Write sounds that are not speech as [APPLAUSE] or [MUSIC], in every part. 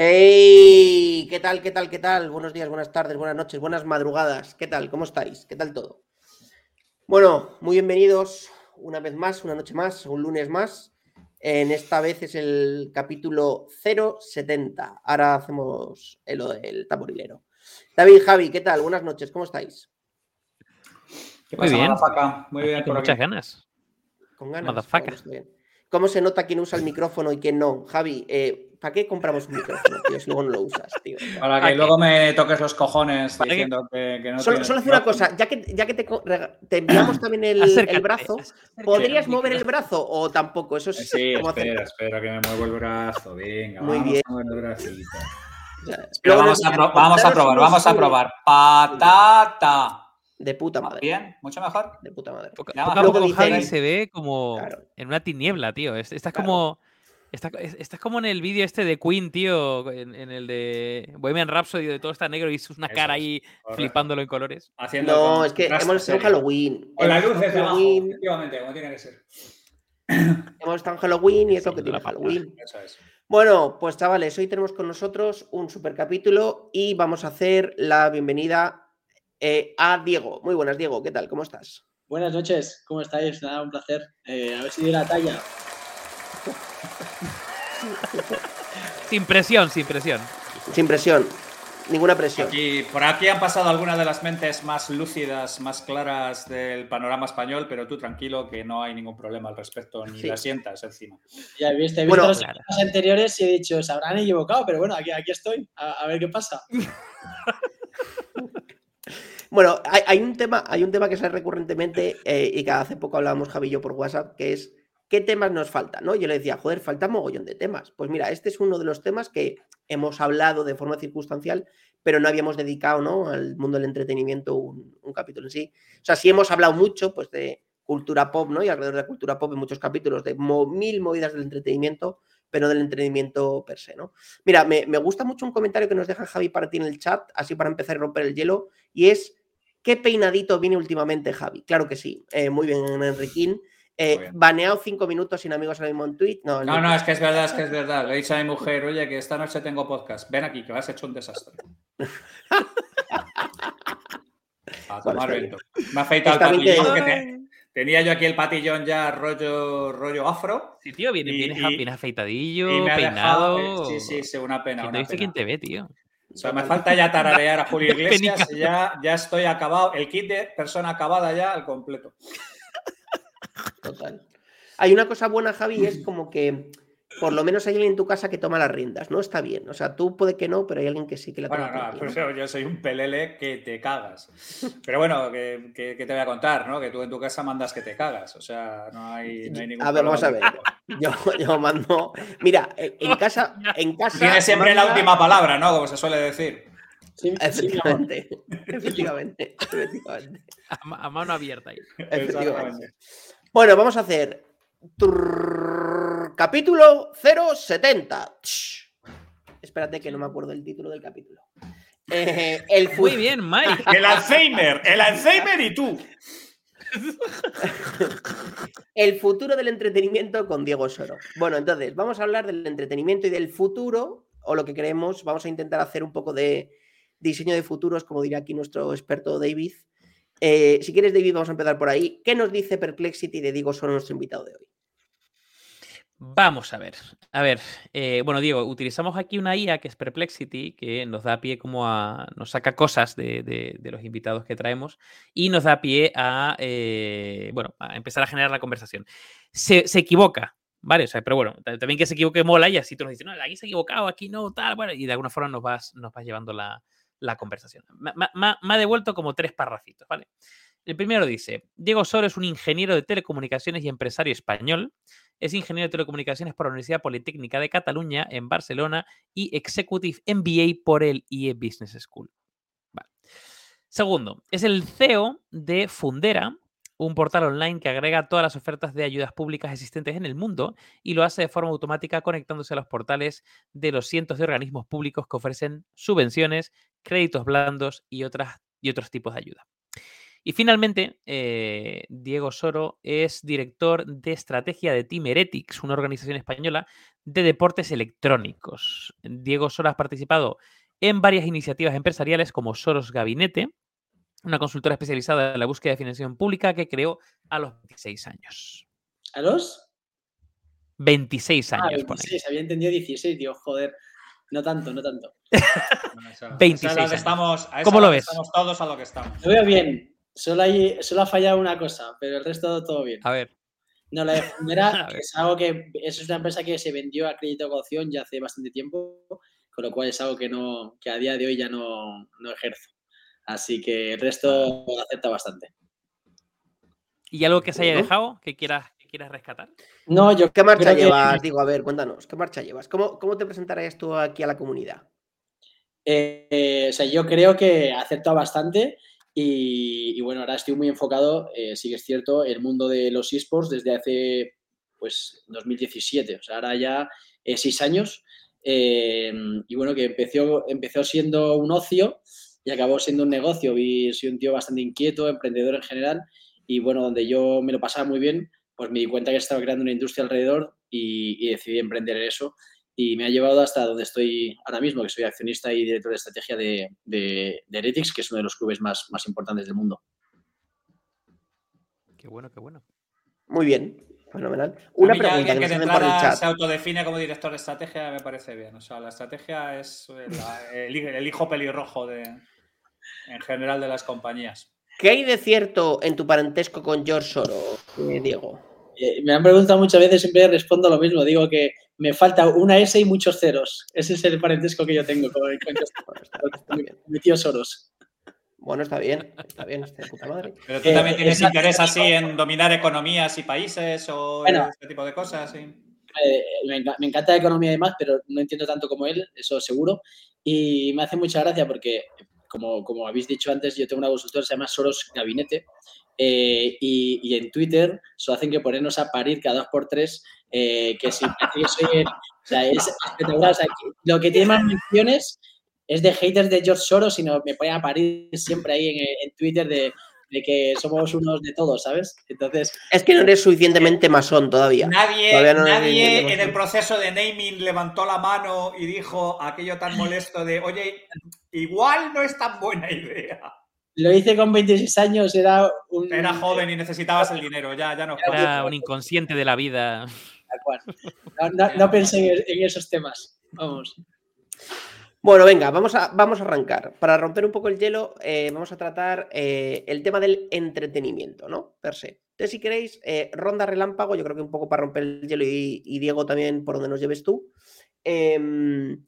¡Ey! ¿Qué tal, qué tal, qué tal? Buenos días, buenas tardes, buenas noches, buenas madrugadas. ¿Qué tal? ¿Cómo estáis? ¿Qué tal todo? Bueno, muy bienvenidos una vez más, una noche más, un lunes más. En esta vez es el capítulo 070. Ahora hacemos el, el taburilero. David, Javi, ¿qué tal? Buenas noches, ¿cómo estáis? ¿Qué pasa, Muy bien. Muy bien. Con muchas ganas. Con ganas. ¿Cómo se nota quién usa el micrófono y quién no? Javi, eh, ¿para qué compramos un micrófono, tío, si luego no lo usas, tío? Para que luego me toques los cojones diciendo que, no Solo, solo hace una cosa, ya que, ya que te, enviamos también el, el brazo, ¿podrías mover el brazo o tampoco? Eso es sí, espera, espera, que me muevo el brazo. Venga, Muy vamos bien. a mover el bracito. vamos, a, vamos a probar, vamos a probar. Patata. De puta madre. Bien, mucho mejor. De puta madre. Poca, poco Javi se ve como en una tiniebla, tío. Estás como. Estás como en el vídeo este de Queen, tío, en, el de Bohemian Rhapsody, de todo está negro y es una cara ahí flipándolo en colores. Haciendo no, es que hemos estado en Halloween. Con la luz de Halloween. efectivamente, como tiene que ser. [CLEARS THROAT] Hemos estado en Halloween y es lo que tiene Halloween. Eso es. Bueno, pues chavales, hoy tenemos con nosotros un super capítulo y vamos a hacer la bienvenida eh, a Diego. Muy buenas, Diego. ¿Qué tal? ¿Cómo estás? Buenas noches. ¿Cómo estáis? Nada, un placer. Eh, a ver si dio la talla. Sin presión, sin presión. Sin presión. Ninguna presión. por aquí han pasado algunas de las mentes más lúcidas, más claras del panorama español, pero tú tranquilo que no hay ningún problema al respecto, ni la sientas encima. Ya viste, he visto bueno, las anteriores y he dicho, se habrán equivocado, pero bueno, aquí, aquí estoy, a ver qué pasa. [LAUGHS] Bueno, hay, un tema, hay un tema que sale recurrentemente eh, y que hace poco hablábamos Javi y yo por WhatsApp, que es ¿qué temas nos faltan? ¿no? Yo le decía, joder, falta mogollón de temas. Pues mira, este es uno de los temas que hemos hablado de forma circunstancial, pero no habíamos dedicado ¿no? al mundo del entretenimiento un, capítulo en sí. O sea, sí hemos hablado mucho pues, de cultura pop, ¿no? Y alrededor de cultura pop en muchos capítulos, de mil movidas del entretenimiento, pero del entretenimiento per se, ¿no? Mira, me, me, gusta mucho un comentario que nos deja Javi para ti en el chat, así para empezar a romper el hielo, y es ¿Qué peinadito viene últimamente, Javi? Claro que sí. Eh, muy bien, Enriquín. Eh, baneado cinco minutos sin amigos al mismo en tweet. No, no, es que es verdad, es que es [LAUGHS] verdad. Le he dicho a mi mujer, oye, que esta noche tengo podcast. Ven aquí, que has hecho un desastre. [LAUGHS] a tomar Me ha afeitado el patillón que tenía yo aquí el patillón ya rollo, rollo afro. Sí, tío, viene, bien afeitadillo, peinado. sí, sí, sí, una pena. ¿Quién te quién te ve, tío? O sea, me falta ya tararear a Julio [LAUGHS] Iglesias y ya, ya estoy acabado. El kit de persona acabada ya al completo. Total. Hay una cosa buena, Javi, es como que por lo menos hay alguien en tu casa que toma las riendas, ¿no? Está bien. O sea, tú puede que no, pero hay alguien que sí que la toma. Bueno, no, pues yo soy un pelele que te cagas. Pero bueno, que, te voy a contar, ¿no? Que tú en tu casa mandas que te cagas. O sea, no hay, no hay ningún A ver, vamos a ver. Yo, yo, mando. Mira, en casa. En casa Tiene siempre la última palabra, ¿no? Como se suele decir. Sí, efectivamente. efectivamente. efectivamente. A, mano abierta ahí. Efectivamente. Bueno, vamos a hacer capítulo 070. Espérate que no me acuerdo el título del capítulo. Eh, el Muy bien, Mike. El Alzheimer, el Alzheimer y tú. el futuro del entretenimiento con Diego Soro. Bueno, entonces, vamos a hablar del entretenimiento y del futuro, o lo que queremos, vamos a intentar hacer un poco de diseño de futuros, como diría aquí nuestro experto David. Eh, si quieres, David, vamos a empezar por ahí. ¿Qué nos dice Perplexity de Diego Soro, nuestro invitado de hoy? Vamos a ver. A ver, eh, bueno, Diego, utilizamos aquí una IA que es Perplexity, que nos da pie como a. nos saca cosas de, los invitados que traemos y nos da pie a. Eh, bueno, a empezar a generar la conversación. Se, equivoca, ¿vale? O sea, pero bueno, también que se equivoque mola y así tú nos dices, no, aquí se ha equivocado, aquí no, tal, bueno, y de alguna forma nos vas, nos vas llevando la, la conversación. Me, ha devuelto como tres parrafitos, ¿vale? El primero dice, Diego Soro es un ingeniero de telecomunicaciones y empresario español. Es ingeniero de telecomunicaciones por la Universidad Politécnica de Cataluña en Barcelona y Executive MBA por el IE Business School. Segundo, es el CEO de Fundera, un portal online que agrega todas las ofertas de ayudas públicas existentes en el mundo y lo hace de forma automática conectándose a los portales de los cientos de organismos públicos que ofrecen subvenciones, créditos blandos y, otras, y otros tipos de ayuda. Y finalmente, eh, Diego Soro es director de estrategia de Team Heretics, una organización española de deportes electrónicos. Diego Soro ha participado en varias iniciativas empresariales como Soros Gabinete, una consultora especializada en la búsqueda de financiación pública que creó a los 26 años. ¿A los? 26 ah, años. Ah, 26, había entendido 16, tío, joder. No tanto, no tanto. [LAUGHS] 26. estamos, ¿Cómo lo ves? Estamos todos a lo que estamos. Lo veo bien. Solo, hay, solo ha fallado una cosa, pero el resto todo bien. A ver. No, la primera [LAUGHS] es algo que es una empresa que se vendió a crédito caución ya hace bastante tiempo, con lo cual es algo que, no, que a día de hoy ya no, no ejerzo. Así que el resto acepta bastante. ¿Y algo que se haya dejado que quieras, quieras rescatar? No, yo. ¿Qué marcha llevas? Digo, a ver, cuéntanos, ¿qué marcha llevas? ¿Cómo, cómo te presentarías tú aquí a la comunidad? Eh, o sea, yo creo que acepta bastante y, bueno, ahora estoy muy enfocado, eh, sí que es cierto, el mundo de los esports desde hace, pues, 2017, o sea, ahora ya seis años. Eh, y bueno, que empezó, empezó siendo un ocio y acabó siendo un negocio. Vi, soy un tío bastante inquieto, emprendedor en general, y bueno, donde yo me lo pasaba muy bien, pues me di cuenta que estaba creando una industria alrededor y, decidí emprender eso. Y me ha llevado hasta donde estoy ahora mismo, que soy accionista y director de estrategia de, de, Heretics, que es uno de los clubes más, más importantes del mundo. Qué bueno, qué bueno. Muy bien, fenomenal. Una pregunta que, que se autodefine como director de estrategia me parece bien. O sea, la estrategia es el, hijo pelirrojo de, en general de las compañías. ¿Qué hay de cierto en tu parentesco con George Soros, eh, Diego? Eh, me han preguntado muchas veces, siempre respondo lo mismo. Digo que me falta una S y muchos ceros. Ese es el parentesco que yo tengo con, [LAUGHS] mi tío Soros. Bueno, está bien, está bien, está de puta madre. Pero tú también eh, tienes interés así en dominar economías y países o este tipo de cosas. ¿sí? me, encanta la economía y demás, pero no entiendo tanto como él, eso seguro. Y me hace mucha gracia porque como, como habéis dicho antes, yo tengo una consultora que se llama Soros Gabinete. Eh, y, en Twitter se hacen que ponernos a parir cada dos por tres, eh, que si es lo que tiene más menciones es de haters de George Soros, sino me ponen a parir siempre ahí en, en Twitter de de que somos unos de todos, ¿sabes? Entonces. Es que no eres suficientemente masón todavía. Nadie, nadie en el proceso de naming levantó la mano y dijo aquello tan molesto de, oye, igual no es tan buena idea. Lo hice con 26 años, era un. Era joven y necesitabas el dinero, ya, ya no. Era un inconsciente de la vida. no pensé en esos temas. Vamos. Bueno, venga, vamos a, vamos a arrancar. Para romper un poco el hielo, eh, vamos a tratar eh, el tema del entretenimiento, ¿no? Per se. Entonces, si queréis, eh, ronda relámpago, yo creo que un poco para romper el hielo y, Diego también por donde nos lleves tú. Em,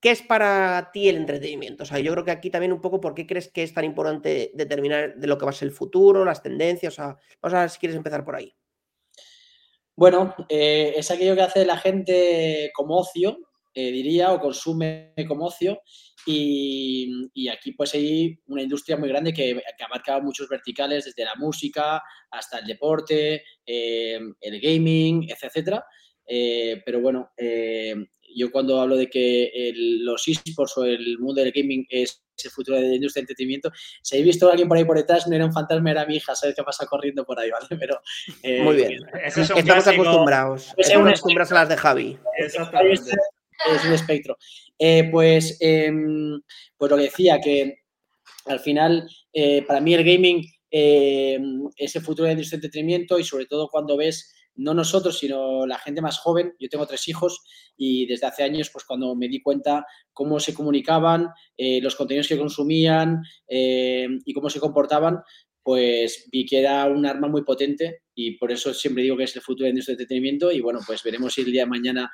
¿Qué es para ti el entretenimiento? O sea, yo creo que aquí también un poco, ¿por qué crees que es tan importante determinar de lo que va a ser el futuro, las tendencias? O sea, vamos a ver si quieres empezar por ahí. Bueno, es aquello que hace la gente como ocio, eh, diría, o consume como ocio. Y, aquí pues hay una industria muy grande que, que, abarca muchos verticales, desde la música hasta el deporte, eh, el gaming, etcétera. Eh, pero bueno, yo cuando hablo de que los esports o el mundo del gaming es el futuro de la industria de entretenimiento, si habéis visto a alguien por ahí por detrás, no era un fantasma, era mi hija, ¿sabes qué pasa corriendo por ahí, [LAUGHS] ¿vale? Pero, Muy bien, estamos acostumbrados. Estamos acostumbrados a las de Javi. Exactamente es un espectro. Eh, pues, em, pues lo que decía, que al final, eh, para mí el gaming em, es el futuro del entretenimiento y sobre todo cuando ves, no nosotros, sino la gente más joven, yo tengo tres hijos y desde hace años, pues cuando me di cuenta cómo se comunicaban, eh, los contenidos que consumían y cómo se comportaban, pues vi que era un arma muy potente y por eso siempre digo que es el futuro del entretenimiento y bueno, pues veremos si el día de mañana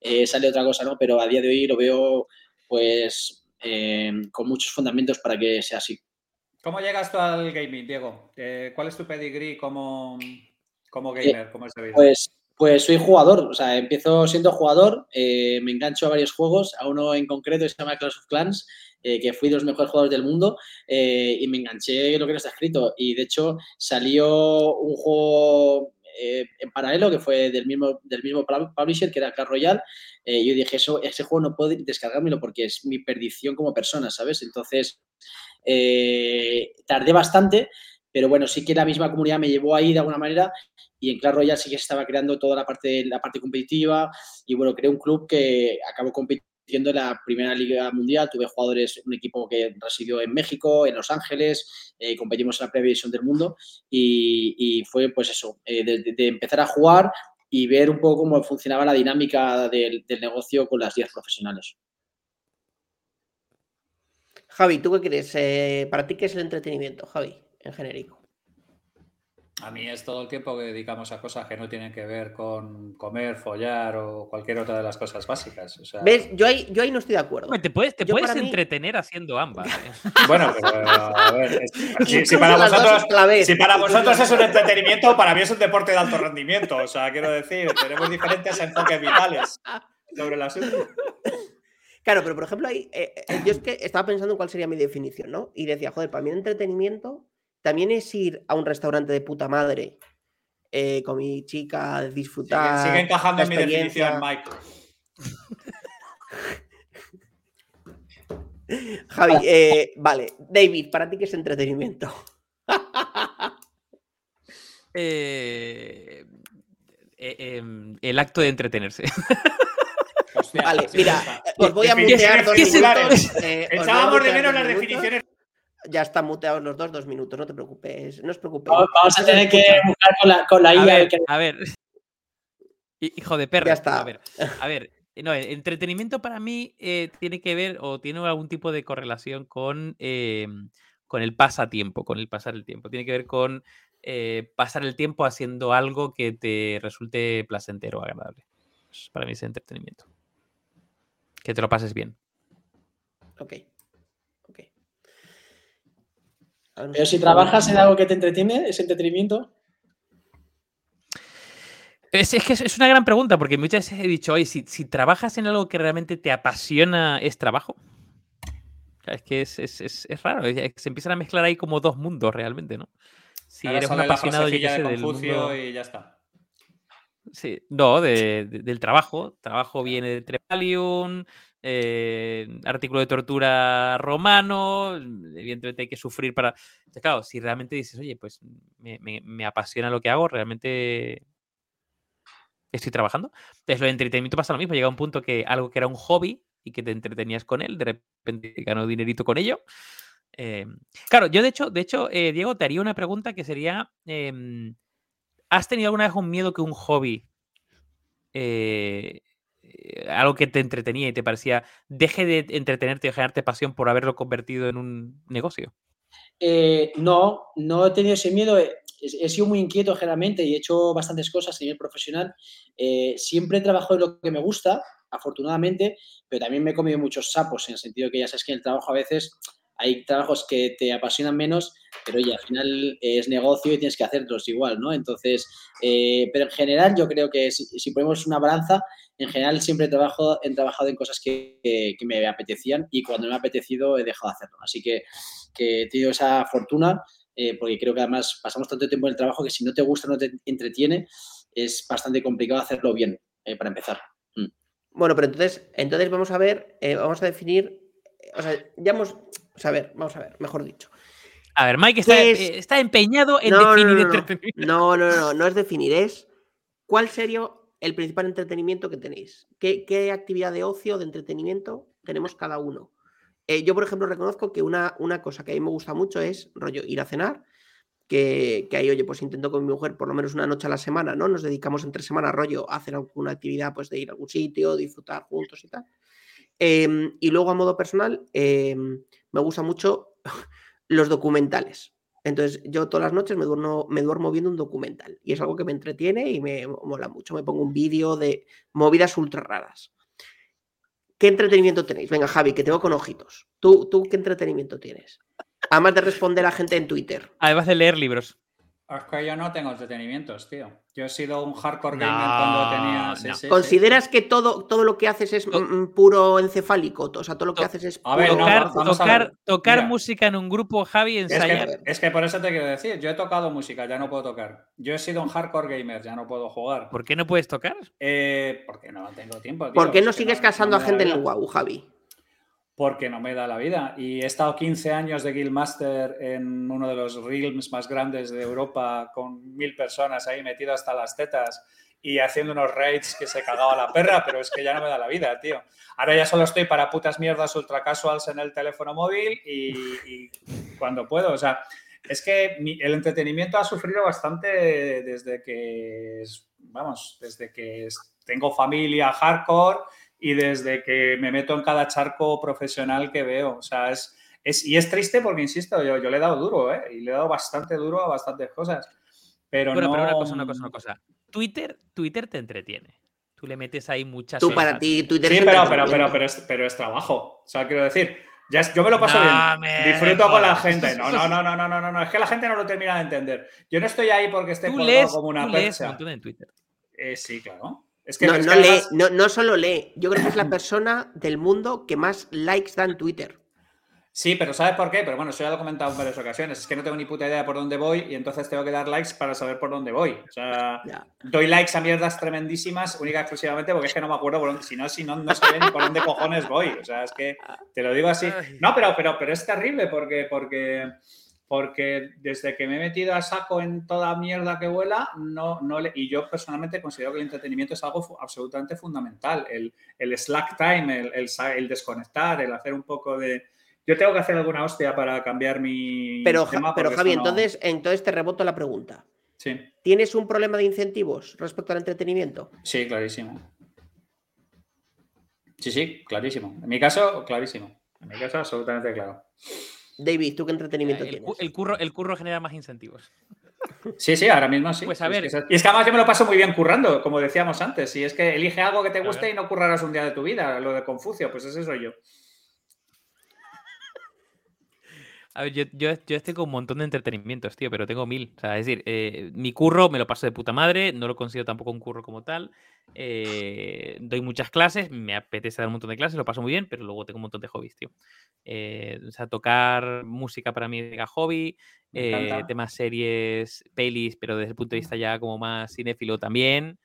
eh, sale otra cosa, ¿no? Pero a día de hoy lo veo, pues, eh, con muchos fundamentos para que sea así. ¿Cómo llegas tú al gaming, Diego? Eh, ¿Cuál es tu pedigree como, como gamer? pues, pues soy jugador, o sea, empiezo siendo jugador, me engancho a varios juegos, a uno en concreto se llama Clash of Clans, eh, que fui de los mejores jugadores del mundo eh, y me enganché lo que no está escrito. Y de hecho salió un juego eh, en paralelo que fue del mismo, del mismo publisher, que era Clash Royale. y yo dije, eso, ese juego no puedo descargármelo porque es mi perdición como persona, ¿sabes? Entonces tardé bastante, pero bueno, sí que la misma comunidad me llevó ahí de alguna manera y en Clash Royale sí que se estaba creando toda la parte, la parte competitiva y bueno, creé un club que acabó compitiendo en la primera liga mundial, tuve jugadores, un equipo que residió en México, en Los Ángeles, eh, competimos en la previsión del mundo y, fue pues eso, eh, de, empezar a jugar y ver un poco cómo funcionaba la dinámica del, del negocio con las 10 profesionales. Javi, ¿tú qué crees? Eh, ¿Para ti qué es el entretenimiento, Javi, en genérico? A mí es todo el tiempo que dedicamos a cosas que no tienen que ver con comer, follar o cualquier otra de las cosas básicas. ¿Ves? Yo ahí, yo ahí no estoy de acuerdo. Te puedes, te puedes entretener haciendo ambas. [LAUGHS] ¿eh? Bueno, pero a ver, [LAUGHS] si, para vosotros, si, para vosotros, es un entretenimiento, para mí es un deporte de alto rendimiento. O sea, quiero decir, tenemos diferentes enfoques vitales sobre el asunto. Claro, pero por ejemplo, ahí, eh, eh, yo es que estaba pensando en cuál sería mi definición, ¿no? Y decía, joder, para mí el entretenimiento también es ir a un restaurante de puta madre eh, con mi chica, disfrutar. Sigue, encajando en mi definición, Mike. [LAUGHS] Javi, eh, vale. David, ¿para ti qué es entretenimiento? [LAUGHS] Eh, em, el acto de entretenerse. vale, mira, os voy a mutear dos minutos. Echábamos de menos las definiciones ya están muteados los dos, dos minutos, no te preocupes, no os preocupéis. Vamos a tener que buscar con la, con la IA. A ver, [LAUGHS] hijo de perra. Ya está. A ver, a ver no, el entretenimiento para mí eh, tiene que ver o tiene algún tipo de correlación con, em, con el pasatiempo, con el pasar el tiempo. Tiene que ver con eh, pasar el tiempo haciendo algo que te resulte placentero o agradable. para mí es entretenimiento. Que te lo pases bien. Ok. Pero si trabajas en algo que te entretiene, ¿es entretenimiento? Es, que es una gran pregunta, porque muchas veces he dicho, oye, si, trabajas en algo que realmente te apasiona, ¿es trabajo? Es que es, raro, se empiezan a mezclar ahí como dos mundos realmente, ¿no? Si eres un apasionado de Confucio y ya está. Sí, no, del trabajo. Trabajo viene de Trepalium, eh, artículo de tortura romano, evidentemente hay que sufrir para... claro, si realmente dices, oye, pues me, apasiona lo que hago, realmente estoy trabajando. Entonces, lo de entretenimiento pasa lo mismo, llega un punto que algo que era un hobby y que te entretenías con él, de repente ganó dinerito con ello. Eh, claro, yo de hecho, de hecho, eh, Diego, te haría una pregunta que sería, em, ¿has tenido alguna vez un miedo que un hobby eh, algo que te entretenía y te parecía, deje de entretenerte y generarte pasión por haberlo convertido en un negocio? Eh, no, no he tenido ese miedo. He, sido muy inquieto generalmente y he hecho bastantes cosas a nivel profesional. Eh, siempre he trabajado en lo que me gusta, afortunadamente, pero también me he comido muchos sapos en el sentido que ya sabes que en el trabajo a veces hay trabajos que te apasionan menos, pero oye, al final es negocio y tienes que hacerlos igual, ¿no? Entonces, pero en general yo creo que si, ponemos una balanza, en general siempre trabajo, he trabajado en cosas que, me apetecían y cuando me ha apetecido he dejado de hacerlo. Así que, he tenido esa fortuna eh, porque creo que además pasamos tanto tiempo en el trabajo que si no te gusta, no te entretiene, es bastante complicado hacerlo bien eh, para empezar. Mm. Bueno, pero entonces, entonces vamos a ver, eh, vamos a definir, o sea, ya hemos, a ver, vamos a ver, mejor dicho. A ver, Mike está, empeñado en definir entretenimiento. No, no, no, no es definir, es cuál sería el principal entretenimiento que tenéis. ¿Qué, actividad de ocio, de entretenimiento tenemos cada uno? Eh, yo, por ejemplo, reconozco que una, una, cosa que a mí me gusta mucho es rollo ir a cenar, que, ahí, oye, pues intento con mi mujer por lo menos una noche a la semana, ¿no? Nos dedicamos entre semana rollo a hacer alguna actividad, pues de ir a algún sitio, disfrutar juntos y tal. Em, y luego a modo personal, em, me gusta mucho [LAUGHS] los documentales. Entonces, yo todas las noches me duermo, me duermo viendo un documental y es algo que me entretiene y me mola mucho. Me pongo un vídeo de movidas ultra raras. ¿Qué entretenimiento tenéis? Venga, Javi, que tengo con ojitos. ¿Tú, tú qué entretenimiento tienes? Además de responder a gente en Twitter. Además de leer libros. Es que yo no tengo entretenimientos, tío. Yo he sido un hardcore gamer cuando tenía. ¿Consideras que todo, todo lo que haces es puro encefálico? O sea, todo lo que haces es. A ver, tocar, tocar, música en un grupo, Javi, ensayar. Es que, por eso te quiero decir, yo he tocado música, ya no puedo tocar. Yo he sido un hardcore gamer, ya no puedo jugar. ¿Por qué no puedes tocar? Eh, porque no tengo tiempo. Tío. ¿Por qué no sigues casando a gente en el WoW, Javi? Porque no me da la vida. Y he estado 15 años de Guildmaster en uno de los realms más grandes de Europa, con mil personas ahí metidas hasta las tetas y haciendo unos raids que se cagaba la perra, pero es que ya no me da la vida, tío. Ahora ya solo estoy para putas mierdas ultra casuals en el teléfono móvil y, cuando puedo. O sea, es que el entretenimiento ha sufrido bastante desde que, vamos, desde que tengo familia hardcore y desde que me meto en cada charco profesional que veo. O sea, es, es y es triste porque, insisto, yo, yo le he dado duro, ¿eh? Y le he dado bastante duro a bastantes cosas. Pero no... pero una cosa, una cosa, una cosa. Twitter, Twitter te entretiene. Tú le metes ahí muchas Tú para ti, Twitter Sí, pero, pero, pero, pero, es, pero es trabajo. O sea, quiero decir, ya yo me lo paso bien. Disfruto con la gente. No, no, no, no, no, no, no, Es que la gente no lo termina de entender. Yo no estoy ahí porque esté como una percha. en Twitter. Eh, sí, claro no, no, lee, no, solo lee, yo creo que es la persona del mundo que más likes da en Twitter. Sí, pero ¿sabes por qué? Pero bueno, eso ya lo he comentado en varias ocasiones. Es que no tengo ni puta idea por dónde voy y entonces tengo que dar likes para saber por dónde voy. O sea, doy likes a mierdas tremendísimas única y exclusivamente porque es que no me acuerdo por dónde, si no, si no, no sé ni por dónde cojones voy. O sea, es que te lo digo así. No, pero, pero, pero es terrible porque, porque porque desde que me he metido a saco en toda mierda que vuela, no, no le, y yo personalmente considero que el entretenimiento es algo absolutamente fundamental. El, el slack time, el, el, desconectar, el hacer un poco de... Yo tengo que hacer alguna hostia para cambiar mi... Pero, pero Javi, entonces, entonces te reboto la pregunta. Sí. ¿Tienes un problema de incentivos respecto al entretenimiento? Sí, clarísimo. Sí, sí, clarísimo. En mi caso, clarísimo. En mi caso, absolutamente claro. David, ¿tú qué entretenimiento tienes? El curro, el curro genera más incentivos. Sí, sí, ahora mismo sí. Pues a ver. y es que además yo me lo paso muy bien currando, como decíamos antes. Y es que elige algo que te guste y no currarás un día de tu vida. Lo de Confucio, pues ese soy yo. A ver, yo, yo, estoy con un montón de entretenimientos, tío, pero tengo mil. O sea, es decir, eh, mi curro me lo paso de puta madre, no lo considero tampoco un curro como tal. Eh, doy muchas clases, me apetece dar un montón de clases, lo paso muy bien, pero luego tengo un montón de hobbies, tío. Eh, o sea, tocar música para mí es hobby, temas series, pelis, pero desde el punto de vista ya como más cinéfilo también.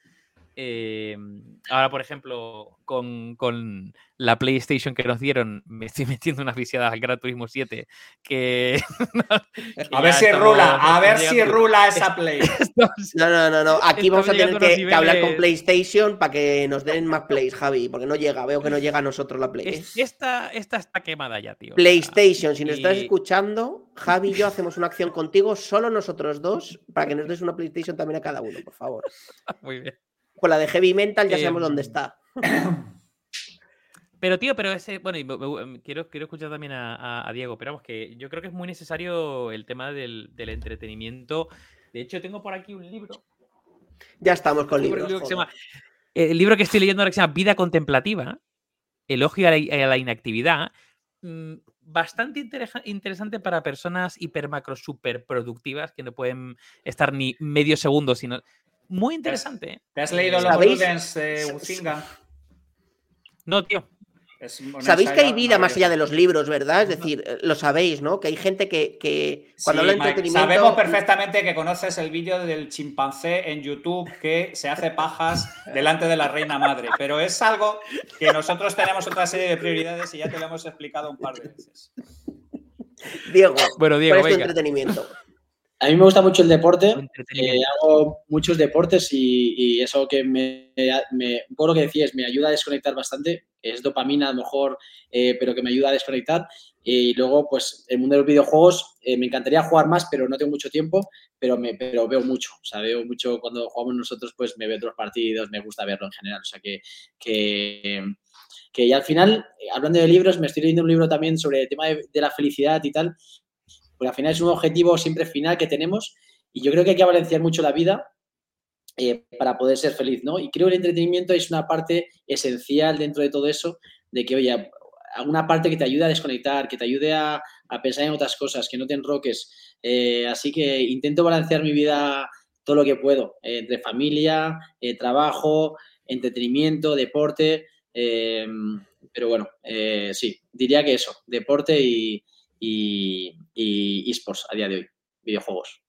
Ahora, por ejemplo, con, con la PlayStation que nos dieron, me estoy [LAUGHS] metiendo unas viciadas al Gran Turismo 7 [LAUGHS] que... a ver si rula, a ver si rula [LAUGHS] esa Play. no, no, no, no. aquí vamos a tener que, hablar con PlayStation para que nos den más plays, Javi, porque no llega, veo que no llega a nosotros la Play. Esta, esta está quemada ya, tío. PlayStation, si nos estás escuchando, Javi y yo hacemos una acción contigo, solo nosotros dos, para que nos des una PlayStation también a cada uno, por favor. Muy bien. Con la de Heavy Mental ya sabemos dónde em, está. [COUGHS] Pero, tío, pero ese. Bueno, y quiero, quiero escuchar también a, Diego, pero vamos, que yo creo que es muy necesario el tema del, entretenimiento. De hecho, tengo por aquí un libro. Ya estamos con libros. el libro que estoy leyendo ahora que se llama Vida Contemplativa, Elogio a la, Inactividad. Mm, bastante interesante para personas hiper macro super productivas que no pueden estar ni medio segundo, sino. Muy interesante. ¿eh? ¿Te has leído los Ludens de Uzinga? No, tío. Sabéis que hay vida más allá de los libros, ¿verdad? Es decir, eh, lo sabéis, ¿no? Que hay gente que, cuando habla de entretenimiento. Sabemos perfectamente que conoces el vídeo del chimpancé en YouTube que se hace pajas delante de la reina madre, pero es algo que nosotros tenemos otra serie de prioridades y ya te lo hemos explicado un par de veces. Diego, bueno, Diego, ¿cuál es tu entretenimiento? A mí me gusta mucho el deporte, eh, hago muchos deportes y, eso que me, me, por lo que decías, me ayuda a desconectar bastante, es dopamina a lo mejor, eh, pero que me ayuda a desconectar. Y luego, pues, el mundo de los videojuegos, eh, me encantaría jugar más, pero no tengo mucho tiempo, pero, me, pero veo mucho, o sea, veo mucho cuando jugamos nosotros, pues me veo otros partidos, me gusta verlo en general, o sea, que, que, que y al final, hablando de libros, me estoy leyendo un libro también sobre el tema de, de la felicidad y tal, porque al final es un objetivo siempre final que tenemos y yo creo que hay que balancear mucho la vida eh, para poder ser feliz, ¿no? Y creo que el entretenimiento es una parte esencial dentro de todo eso, de que, oye, alguna parte que te ayude a desconectar, que te ayude a, pensar en otras cosas, que no te enroques. así que intento balancear mi vida todo lo que puedo, entre familia, trabajo, entretenimiento, deporte. pero bueno, sí, diría que eso, deporte y, y, esports a día de hoy, videojuegos.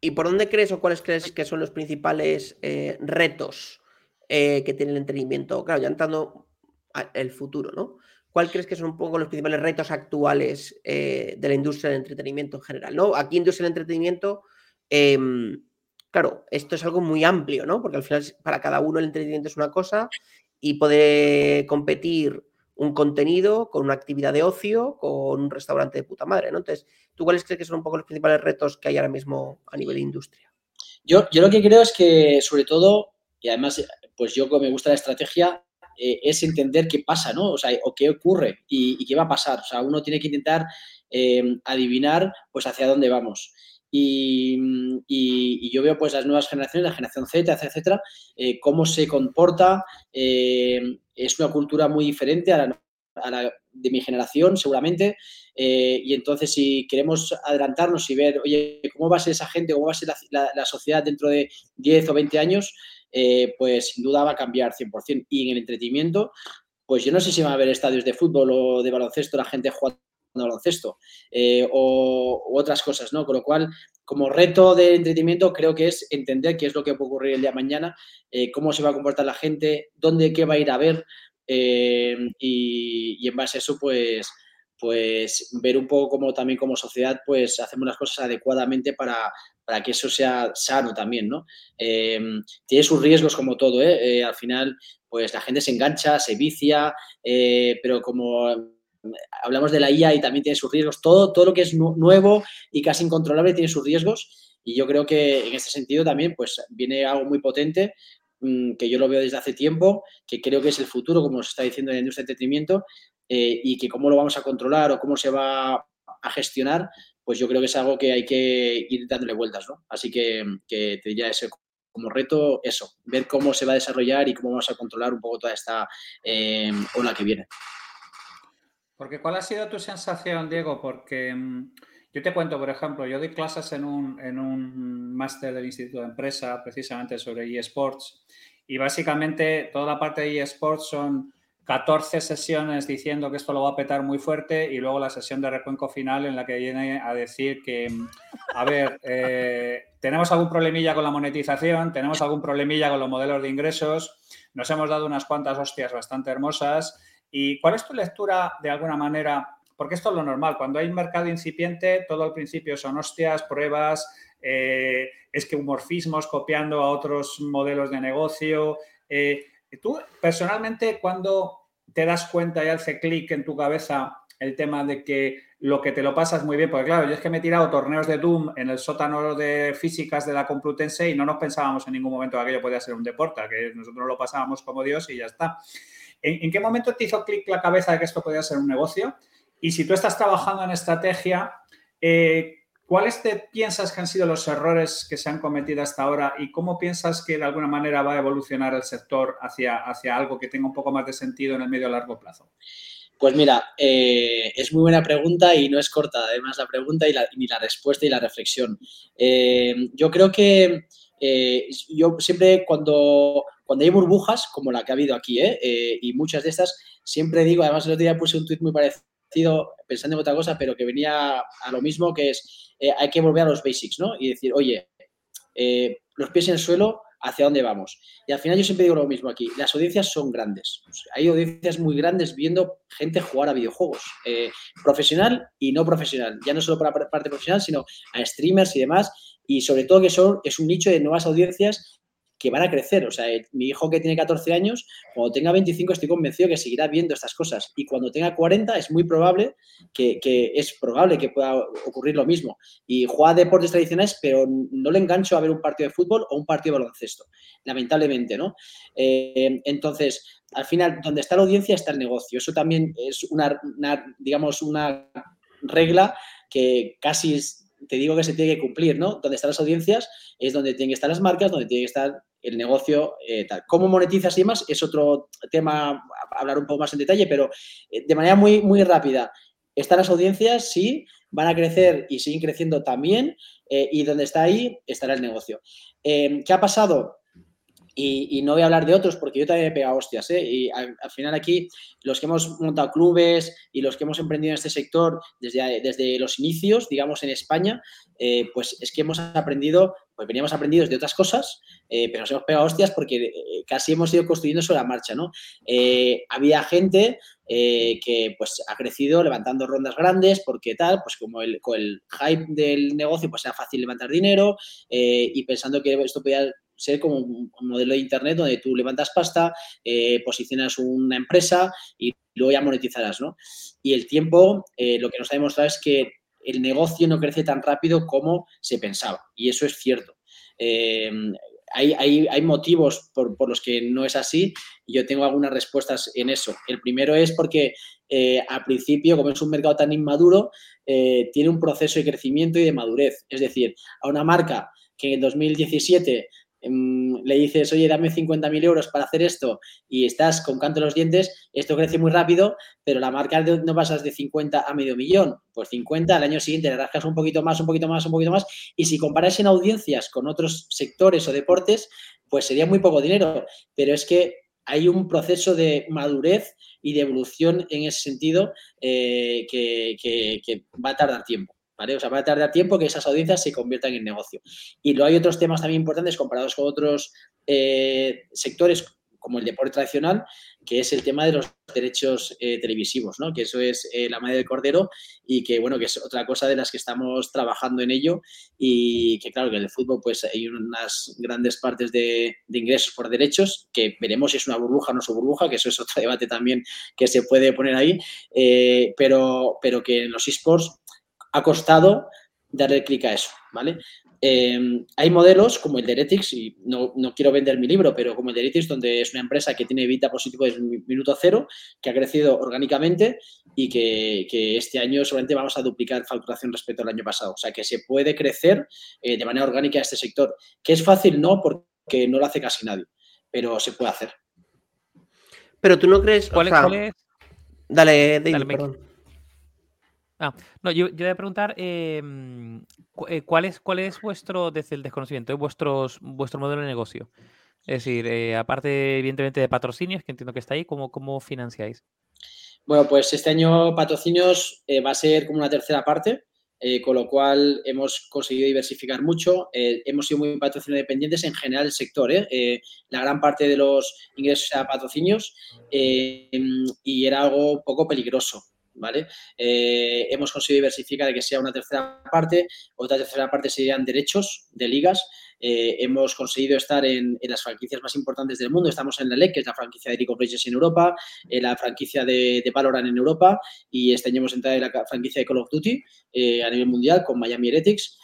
¿Y por dónde crees o cuáles crees que son los principales eh, retos eh, que tiene el entretenimiento? Claro, ya entrando al futuro, ¿no? ¿Cuál crees que son un poco los principales retos actuales eh, de la industria del entretenimiento en general? ¿no? Aquí industria del entretenimiento, em, claro, esto es algo muy amplio, ¿no? Porque al final para cada uno el entretenimiento es una cosa y puede competir un contenido, con una actividad de ocio, con un restaurante de puta madre, ¿no? Entonces, ¿tú cuáles crees que son un poco los principales retos que hay ahora mismo a nivel de industria? Yo, yo lo que creo es que, sobre todo, y además, pues yo como me gusta la estrategia, eh, es entender qué pasa, ¿no? O sea, o qué ocurre y, qué va a pasar. O sea, uno tiene que intentar eh, adivinar, pues, hacia dónde vamos. Y, yo veo pues las nuevas generaciones, la generación Z, etcétera, eh, cómo se comporta. Eh, es una cultura muy diferente a la, de mi generación, seguramente. Eh, y entonces, si queremos adelantarnos y ver, oye, cómo va a ser esa gente, cómo va a ser la, sociedad dentro de 10 o 20 años, pues sin duda va a cambiar 100%. Y en el entretenimiento, pues yo no sé si va a haber estadios de fútbol o de baloncesto, la gente jugando baloncesto eh, o otras cosas, ¿no? Con lo cual, como reto de entretenimiento, creo que es entender qué es lo que puede ocurrir el día de mañana, eh, cómo se va a comportar la gente, dónde, qué va a ir a ver eh, y, en base a eso, pues, pues ver un poco cómo también como sociedad, pues hacemos las cosas adecuadamente para, para que eso sea sano también, ¿no? tiene sus riesgos como todo, Al final, pues la gente se engancha, se vicia, pero como hablamos de la IA y también tiene sus riesgos. Todo, todo lo que es nuevo y casi incontrolable tiene sus riesgos. Y yo creo que en este sentido también pues, viene algo muy potente mm, que yo lo veo desde hace tiempo, que creo que es el futuro, como se está diciendo en la industria de entretenimiento, eh, y que cómo lo vamos a controlar o cómo se va a gestionar, pues yo creo que es algo que hay que ir dándole vueltas, ¿no? Así que, que te diría ese como reto eso, ver cómo se va a desarrollar y cómo vamos a controlar un poco toda esta eh, ola que viene. Porque ¿cuál ha sido tu sensación, Diego? Porque mm, yo te cuento, por ejemplo, yo doy clases en un, en un máster del Instituto de Empresa precisamente sobre eSports y básicamente toda la parte de eSports son 14 sesiones diciendo que esto lo va a petar muy fuerte y luego la sesión de recuenco final en la que viene a decir que, mm, a ver, [LAUGHS] eh, tenemos algún problemilla con la monetización, tenemos algún problemilla con los modelos de ingresos, nos hemos dado unas cuantas hostias bastante hermosas ¿Y cuál es tu lectura de alguna manera? Porque esto es lo normal, cuando hay un mercado incipiente, todo al principio son hostias, pruebas, eh, es que morfismos copiando a otros modelos de negocio. Eh, tú, personalmente, cuando te das cuenta y hace clic en tu cabeza el tema de que lo que te lo pasas muy bien, porque claro, yo es que me he tirado torneos de Doom en el sótano de físicas de la Complutense y no nos pensábamos en ningún momento que aquello podía ser un deporte, que nosotros lo pasábamos como Dios y ya está. ¿En, qué momento te hizo clic la cabeza de que esto podía ser un negocio? Y si tú estás trabajando en estrategia, eh, ¿cuáles te piensas que han sido los errores que se han cometido hasta ahora y cómo piensas que de alguna manera va a evolucionar el sector hacia, hacia algo que tenga un poco más de sentido en el medio a largo plazo? Pues mira, eh, es muy buena pregunta y no es corta, además, la pregunta y ni la respuesta y la reflexión. Eh, yo creo que yo siempre cuando cuando hay burbujas, como la que ha habido aquí, ¿eh? Eh, y muchas de estas, siempre digo, además el otro día puse un tweet muy parecido, pensando en otra cosa, pero que venía a lo mismo, que es, eh, hay que volver a los basics, ¿no? Y decir, oye, los pies en el suelo, ¿hacia dónde vamos? Y al final yo siempre digo lo mismo aquí, las audiencias son grandes. Hay audiencias muy grandes viendo gente jugar a videojuegos, profesional y no profesional, ya no solo para parte profesional, sino a streamers y demás, y sobre todo que son, es un nicho de nuevas audiencias que van a crecer. O sea, mi hijo que tiene 14 años, cuando tenga 25 estoy convencido que seguirá viendo estas cosas. Y cuando tenga 40 es muy probable que, es probable que pueda ocurrir lo mismo. Y juega deportes tradicionales, pero no le engancho a ver un partido de fútbol o un partido de baloncesto. Lamentablemente, ¿no? Eh, entonces, al final, donde está la audiencia está el negocio. Eso también es una, digamos, una regla que casi te digo que se tiene que cumplir, ¿no? Donde están las audiencias es donde tienen que estar las marcas, donde tiene que estar el negocio, eh, tal. ¿Cómo monetizas y demás? Es otro tema, hablar un poco más en detalle, pero eh, de manera muy, muy rápida. ¿Están las audiencias? Sí. van a crecer y siguen creciendo también, eh, y donde está ahí estará el negocio. ¿Qué ha pasado? Y, no voy a hablar de otros porque yo también he pegado hostias. ¿eh? Y al, final aquí, los que hemos montado clubes y los que hemos emprendido en este sector desde, desde los inicios, digamos, en España, eh, pues es que hemos aprendido, pues veníamos aprendidos de otras cosas, eh, pero nos hemos pegado hostias porque casi hemos ido construyendo sobre la marcha. ¿no? había gente que pues ha crecido levantando rondas grandes porque tal, pues como el, con el hype del negocio pues era fácil levantar dinero y pensando que esto podía ser como un modelo de Internet donde tú levantas pasta, eh, posicionas una empresa y luego ya monetizarás, ¿no? Y el tiempo, eh, lo que nos ha demostrado es que el negocio no crece tan rápido como se pensaba. Y eso es cierto. Eh, hay, motivos por, los que no es así y yo tengo algunas respuestas en eso. El primero es porque al principio, como es un mercado tan inmaduro, tiene un proceso de crecimiento y de madurez. Es decir, a una marca que en 2017 Em, le dices, oye, dame 50.000 euros para hacer esto y estás con canto los dientes, esto crece muy rápido, pero la marca no pasas de 50 a medio millón. Pues 50, al año siguiente le rascas un poquito más, un poquito más, un poquito más. Y si comparas en audiencias con otros sectores o deportes, pues sería muy poco dinero. Pero es que hay un proceso de madurez y de evolución en ese sentido eh, que va a tardar tiempo. ¿Vale? O sea, va a tardar tiempo que esas audiencias se conviertan en negocio. Y luego hay otros temas también importantes comparados con otros eh, sectores como el deporte tradicional, que es el tema de los derechos eh, televisivos, ¿no? Que eso es eh, la madre del cordero y que, bueno, que es otra cosa de las que estamos trabajando en ello y que, claro, que en el fútbol pues hay unas grandes partes de, ingresos por derechos que veremos si es una burbuja o no es una burbuja, que eso es otro [LAUGHS] debate también que se puede poner ahí, pero, pero que en los esports ha costado darle clic a eso, ¿vale? Eh, hay modelos como el de Heretics, y no, quiero vender mi libro, pero como el de Heretics, donde es una empresa que tiene evita positivo desde el minuto cero, que ha crecido orgánicamente y que, este año solamente vamos a duplicar facturación respecto al año pasado. O sea, que se puede crecer eh, de manera orgánica este sector. Que es fácil, no, porque no lo hace casi nadie, pero se puede hacer. Pero tú no crees... ¿Cuál, es? Dale, Dale perdón. Ah, no, yo, yo voy a preguntar em, eh, ¿cuál, es, cuál es vuestro, desde el desconocimiento, vuestros, vuestro modelo de negocio. Es decir, eh, aparte, evidentemente, de patrocinios, que entiendo que está ahí, ¿cómo, cómo financiáis? Bueno, pues este año patrocinios eh, va a ser como una tercera parte, con lo cual hemos conseguido diversificar mucho. hemos sido muy patrocinio dependientes en general del sector. la gran parte de los ingresos era patrocinios y era algo poco peligroso. ¿Vale? Eh, hemos conseguido diversificar de que sea una tercera parte, otra tercera parte serían derechos de ligas. Eh, hemos conseguido estar en, las franquicias más importantes del mundo. Estamos en la LEC, que es la franquicia de League of en Europa, en la franquicia de, Valorant en Europa y este año hemos entrado en la franquicia de Call of Duty eh, a nivel mundial con Miami Heretics.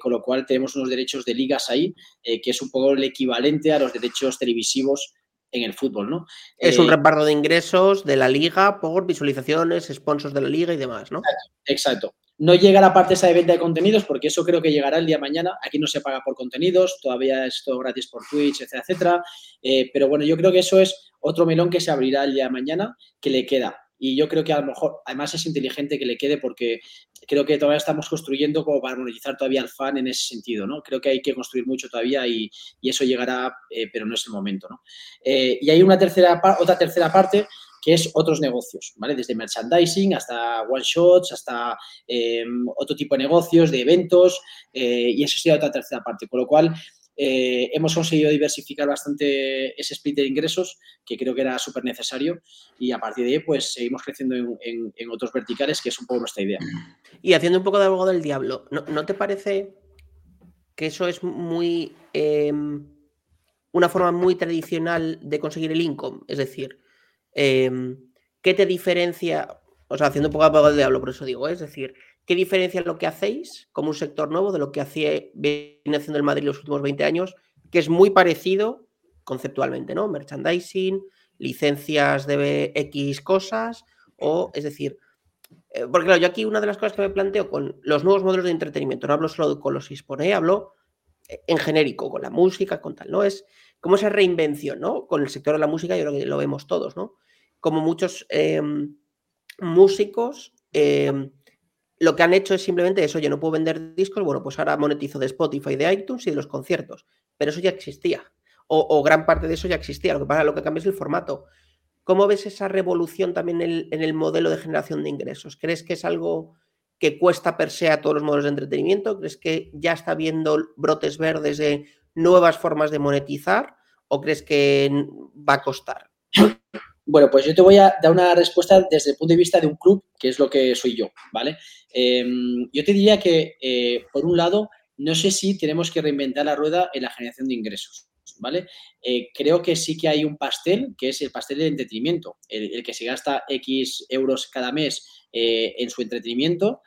con lo cual tenemos unos derechos de ligas ahí, que es un poco el equivalente a los derechos televisivos en el fútbol, ¿no? Es un eh, reparto de ingresos de la liga por visualizaciones, sponsors de la liga y demás, ¿no? Exacto. No llega la parte esa de venta de contenidos porque eso creo que llegará el día de mañana. Aquí no se paga por contenidos, todavía es todo gratis por Twitch, etcétera, etcétera. Eh, pero bueno, yo creo que eso es otro melón que se abrirá el día de mañana que le queda. Y yo creo que a lo mejor, además es inteligente que le quede porque creo que todavía estamos construyendo como para monetizar todavía al fan en ese sentido, ¿no? Creo que hay que construir mucho todavía y, eso llegará, eh, pero no es el momento, ¿no? Eh, y hay una tercera, otra tercera parte que es otros negocios, ¿vale? Desde merchandising hasta one shots, hasta em, otro tipo de negocios, de eventos, eh, y eso sería otra tercera parte. Con lo cual, eh, hemos conseguido diversificar bastante ese split de ingresos, que creo que era súper necesario, y a partir de ahí, pues seguimos creciendo en, otros verticales, que es un poco nuestra idea. Y haciendo un poco de abogado del diablo, ¿no, te parece que eso es muy. Em, una forma muy tradicional de conseguir el income? Es decir, em, ¿qué te diferencia? O sea, haciendo un poco de abogado del diablo, por eso digo, ¿eh? es decir, ¿Qué diferencia lo que hacéis como un sector nuevo de lo que hacía, viene haciendo el Madrid los últimos 20 años? Que es muy parecido conceptualmente, ¿no? Merchandising, licencias de X cosas, o es decir, eh, porque claro, yo aquí una de las cosas que me planteo con los nuevos modelos de entretenimiento, no hablo solo con los eSports, ¿eh? hablo eh, en genérico, con la música, con tal, ¿no? Es como esa reinvención, ¿no? Con el sector de la música, yo creo que lo vemos todos, ¿no? Como muchos em, músicos em, lo que han hecho es simplemente eso, yo no puedo vender discos, bueno, pues ahora monetizo de Spotify, de iTunes y de los conciertos, pero eso ya existía, o, gran parte de eso ya existía, lo que pasa, lo que cambia es el formato. ¿Cómo ves esa revolución también en el, modelo de generación de ingresos? ¿Crees que es algo que cuesta per se a todos los modelos de entretenimiento? ¿Crees que ya está viendo brotes verdes de nuevas formas de monetizar o crees que va a costar? Bueno, pues yo te voy a dar una respuesta desde el punto de vista de un club, que es lo que soy yo, ¿vale? Em, yo te diría que, eh, por un lado, no sé si tenemos que reinventar la rueda en la generación de ingresos. ¿Vale? Eh, creo que sí que hay un pastel, que es el pastel del entretenimiento, el, que se gasta X euros cada mes eh, en su entretenimiento,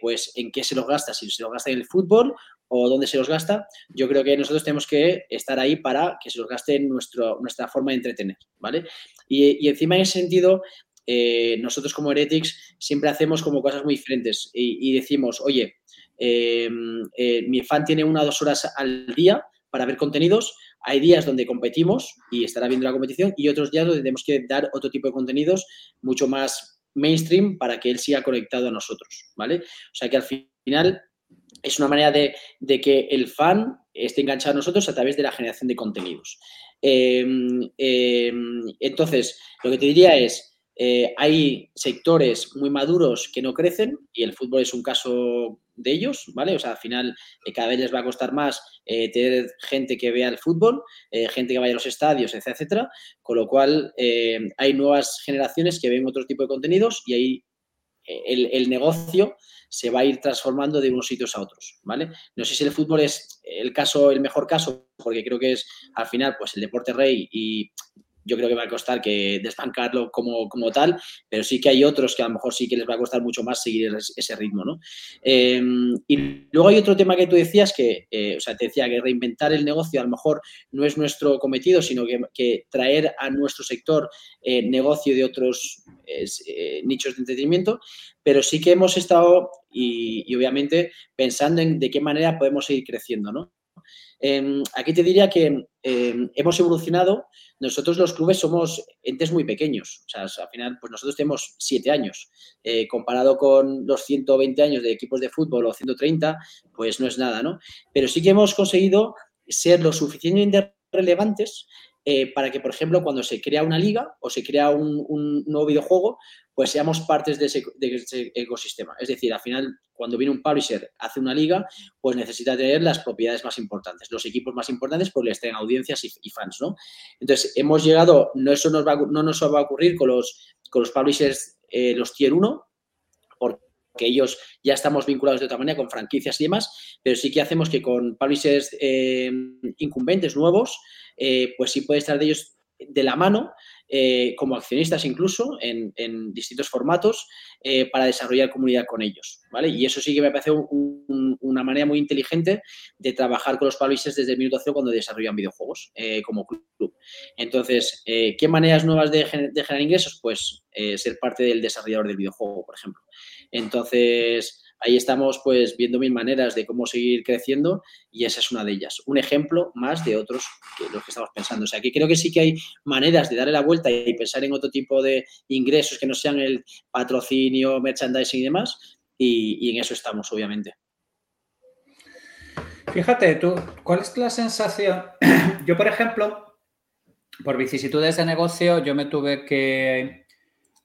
pues en qué se los gasta, si se los gasta en el fútbol o dónde se los gasta, yo creo que nosotros tenemos que estar ahí para que se los gaste nuestro, nuestra forma de entretener, ¿vale? Y, encima en ese sentido, eh, nosotros como Heretics siempre hacemos como cosas muy diferentes y, decimos, oye, eh, eh, mi fan tiene una o dos horas al día para ver contenidos, hay días donde competimos y estará viendo la competición y otros días donde tenemos que dar otro tipo de contenidos mucho más mainstream para que él siga conectado a nosotros, ¿vale? O sea que al final es una manera de, que el fan esté enganchado a nosotros a través de la generación de contenidos. Em, em, entonces, lo que te diría es, eh, hay sectores muy maduros que no crecen y el fútbol es un caso de ellos, ¿vale? O sea, al final eh, cada vez les va a costar más eh, tener gente que vea el fútbol, gente que vaya a los estadios, etcétera, con lo cual hay nuevas generaciones que ven otro tipo de contenidos y ahí el, negocio se va a ir transformando de unos sitios a otros, ¿vale? No sé si el fútbol es el caso, el mejor caso, porque creo que es al final pues el deporte rey y yo creo que va a costar que desbancarlo como, como tal, pero sí que hay otros que a lo mejor sí que les va a costar mucho más seguir ese ritmo, ¿no? Em, y luego hay otro tema que tú decías que, eh, o sea, te decía que reinventar el negocio a lo mejor no es nuestro cometido, sino que, traer a nuestro sector eh, negocio de otros eh, nichos de entretenimiento, pero sí que hemos estado y, obviamente pensando en de qué manera podemos seguir creciendo, ¿no? Em, aquí te diría que em, hemos evolucionado. Nosotros los clubes somos entes muy pequeños. O sea, al final, pues nosotros tenemos siete años. Eh, comparado con los 120 años de equipos de fútbol o 130, pues no es nada, ¿no? Pero sí que hemos conseguido ser lo suficientemente relevantes eh, para que, por ejemplo, cuando se crea una liga o se crea un, nuevo videojuego, pues seamos partes de ese, ecosistema. Es decir, al final, cuando viene un publisher, hace una liga, pues necesita tener las propiedades más importantes, los equipos más importantes, porque les tengan audiencias y, fans, ¿no? Entonces, hemos llegado, no, eso nos va, no nos va a ocurrir con los, con los publishers, eh, los tier 1, porque ellos ya estamos vinculados de otra manera con franquicias y demás, pero sí que hacemos que con publishers eh, incumbentes nuevos, eh, pues sí puede estar de ellos de la mano, eh, como accionistas incluso, en, distintos formatos, eh, para desarrollar comunidad con ellos, ¿vale? Y eso sí que me parece una manera muy inteligente de trabajar con los publishers desde el minuto cero cuando desarrollan videojuegos como club. Entonces, ¿qué maneras nuevas de, de generar ingresos? Pues ser parte del desarrollador del videojuego, por ejemplo. Entonces, ahí estamos pues viendo mil maneras de cómo seguir creciendo y esa es una de ellas. Un ejemplo más de otros que los que estamos pensando. O sea, que creo que sí que hay maneras de darle la vuelta y pensar en otro tipo de ingresos que no sean el patrocinio, merchandising y demás. Y, en eso estamos, obviamente. Fíjate, tú, ¿cuál es la sensación? [CLEARS THROAT] Yo, por ejemplo, por vicisitudes de negocio, yo me tuve que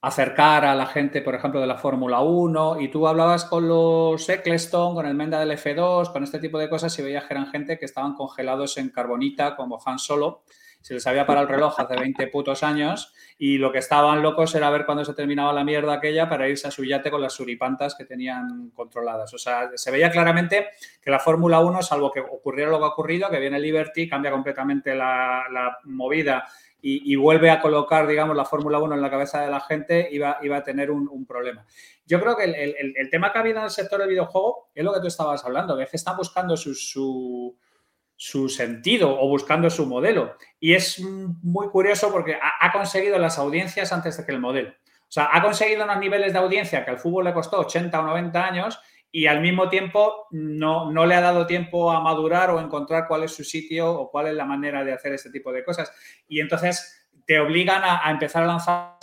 acercar a la gente, por ejemplo, de la Fórmula 1, y tú hablabas con los Eccleston, con el Menda del F2, con este tipo de cosas, y veías que eran gente que estaban congelados en carbonita como Han Solo, se les había parado el reloj hace 20 putos años, y lo que estaban locos era ver cuándo se terminaba la mierda aquella para irse a su yate con las suripantas que tenían controladas. O sea, se veía claramente que la Fórmula 1, salvo que ocurriera lo que ha ocurrido, que viene Liberty, cambia completamente la, la movida y, vuelve a colocar, digamos, la Fórmula 1 en la cabeza de la gente, iba, iba a tener un, problema. Yo creo que el, tema que ha habido en el sector del videojuego es lo que tú estabas hablando, que es buscando su, su, sentido o buscando su modelo. Y es muy curioso porque ha, ha, conseguido las audiencias antes de que el modelo. O sea, ha conseguido unos niveles de audiencia que al fútbol le costó 80 o 90 años y al mismo tiempo no, no, le ha dado tiempo a madurar o encontrar cuál es su sitio o cuál es la manera de hacer este tipo de cosas. Y entonces te obligan a, empezar a lanzar